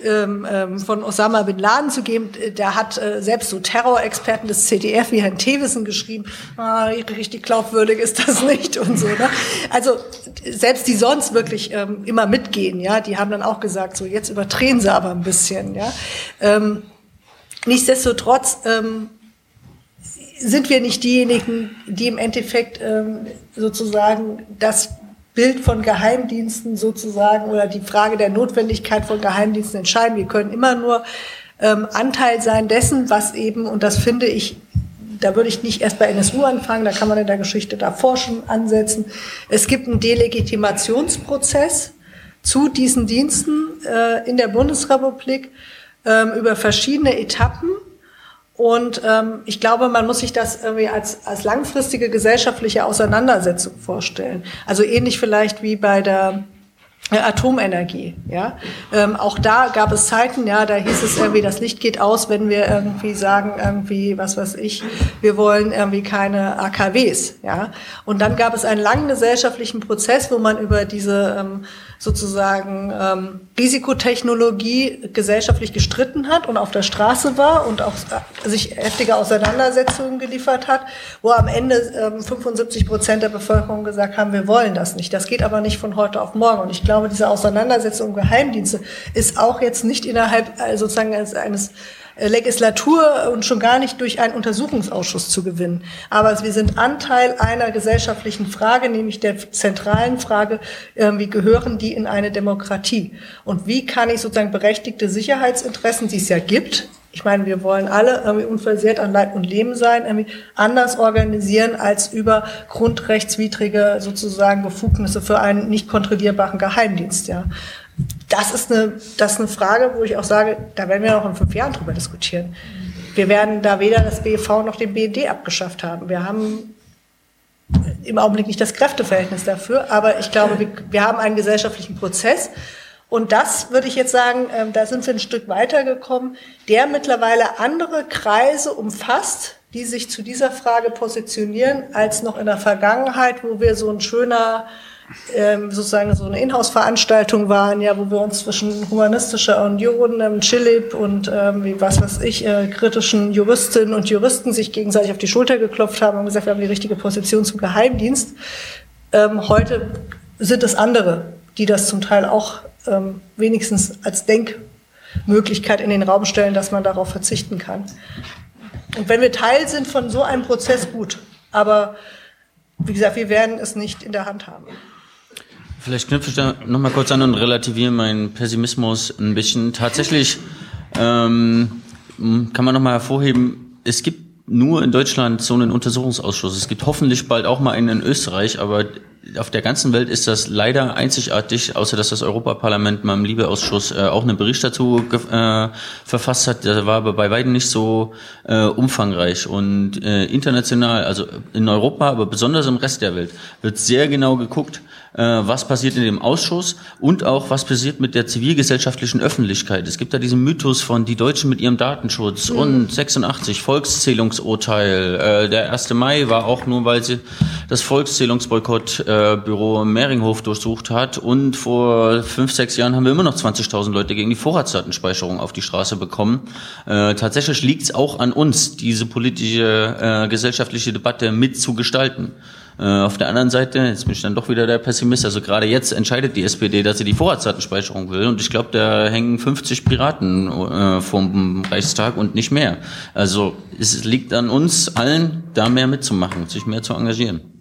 ähm, ähm, von Osama bin Laden zu geben. Der hat äh, selbst so Terrorexperten des CDF wie Herrn Thewissen geschrieben, ah, richtig glaubwürdig ist das nicht und so. Ne? Also selbst die sonst wirklich ähm, immer mitgehen, ja, die haben dann auch gesagt, so jetzt überdrehen sie aber ein bisschen, ja. Ähm, nichtsdestotrotz ähm, sind wir nicht diejenigen, die im Endeffekt ähm, sozusagen das Bild von Geheimdiensten sozusagen oder die Frage der Notwendigkeit von Geheimdiensten entscheiden. Wir können immer nur ähm, Anteil sein dessen, was eben, und das finde ich, da würde ich nicht erst bei NSU anfangen, da kann man in der Geschichte da forschen, ansetzen. Es gibt einen Delegitimationsprozess zu diesen Diensten äh, in der Bundesrepublik ähm, über verschiedene Etappen. Und ähm, ich glaube, man muss sich das irgendwie als, als langfristige gesellschaftliche Auseinandersetzung vorstellen. Also ähnlich vielleicht wie bei der äh, Atomenergie, ja. Ähm, auch da gab es Zeiten, ja, da hieß es irgendwie, das Licht geht aus, wenn wir irgendwie sagen, irgendwie, was weiß ich, wir wollen irgendwie keine AKWs, ja. Und dann gab es einen langen gesellschaftlichen Prozess, wo man über diese ähm, sozusagen ähm, Risikotechnologie gesellschaftlich gestritten hat und auf der Straße war und auch äh, sich heftige Auseinandersetzungen geliefert hat, wo am Ende ähm, 75 Prozent der Bevölkerung gesagt haben, wir wollen das nicht. Das geht aber nicht von heute auf morgen. Und ich glaube, diese Auseinandersetzung um Geheimdienste ist auch jetzt nicht innerhalb äh, sozusagen eines äh, Legislatur und schon gar nicht durch einen Untersuchungsausschuss zu gewinnen. Aber wir sind Anteil einer gesellschaftlichen Frage, nämlich der zentralen Frage, wie gehören die in eine Demokratie? Und wie kann ich sozusagen berechtigte Sicherheitsinteressen, die es ja gibt, ich meine, wir wollen alle irgendwie unversehrt an Leib und Leben sein, irgendwie anders organisieren als über grundrechtswidrige sozusagen Befugnisse für einen nicht kontrollierbaren Geheimdienst, ja das ist eine, das ist eine Frage, wo ich auch sage, da werden wir noch in fünf Jahren drüber diskutieren. Wir werden da weder das BEV noch den BND abgeschafft haben. Wir haben im Augenblick nicht das Kräfteverhältnis dafür, aber ich glaube, wir, wir haben einen gesellschaftlichen Prozess. Und das würde ich jetzt sagen, äh, da sind wir ein Stück weitergekommen, der mittlerweile andere Kreise umfasst, die sich zu dieser Frage positionieren, als noch in der Vergangenheit, wo wir so ein schöner ähm, sozusagen so eine Inhouse-Veranstaltung waren, ja, wo wir uns zwischen humanistischer Union, ähm, Chilip und ähm, wie was weiß ich, äh, kritischen Juristinnen und Juristen sich gegenseitig auf die Schulter geklopft haben und gesagt, wir haben die richtige Position zum Geheimdienst. Ähm, heute sind es andere, die das zum Teil auch ähm, wenigstens als Denkmöglichkeit in den Raum stellen, dass man darauf verzichten kann. Und wenn wir Teil sind von so einem Prozess, gut. Aber wie gesagt, wir werden es nicht in der Hand haben. Vielleicht knüpfe ich da nochmal kurz an und relativiere meinen Pessimismus ein bisschen. Tatsächlich ähm, kann man nochmal hervorheben, es gibt nur in Deutschland so einen Untersuchungsausschuss. Es gibt hoffentlich bald auch mal einen in Österreich, aber auf der ganzen Welt ist das leider einzigartig, außer dass das Europaparlament mal im Liebeausschuss äh, auch einen Bericht dazu äh, verfasst hat. Der war aber bei weitem nicht so äh, umfangreich. Und äh, international, also in Europa, aber besonders im Rest der Welt, wird sehr genau geguckt, äh, was passiert in dem Ausschuss und auch was passiert mit der zivilgesellschaftlichen Öffentlichkeit. Es gibt da diesen Mythos von die Deutschen mit ihrem Datenschutz mhm. und 86 Volkszählungsurteil. Äh, der 1. Mai war auch nur, weil sie das Volkszählungsboykottbüro äh, Mehringhof durchsucht hat und vor fünf, sechs Jahren haben wir immer noch 20.000 Leute gegen die Vorratsdatenspeicherung auf die Straße bekommen. Äh, tatsächlich liegt es auch an uns, diese politische, äh, gesellschaftliche Debatte mitzugestalten. Äh, auf der anderen Seite, jetzt bin ich dann doch wieder der Pessimist, also gerade jetzt entscheidet die SPD, dass sie die Vorratsdatenspeicherung will und ich glaube, da hängen 50 Piraten äh, vom Reichstag und nicht mehr. Also es liegt an uns allen, da mehr mitzumachen, sich mehr zu engagieren.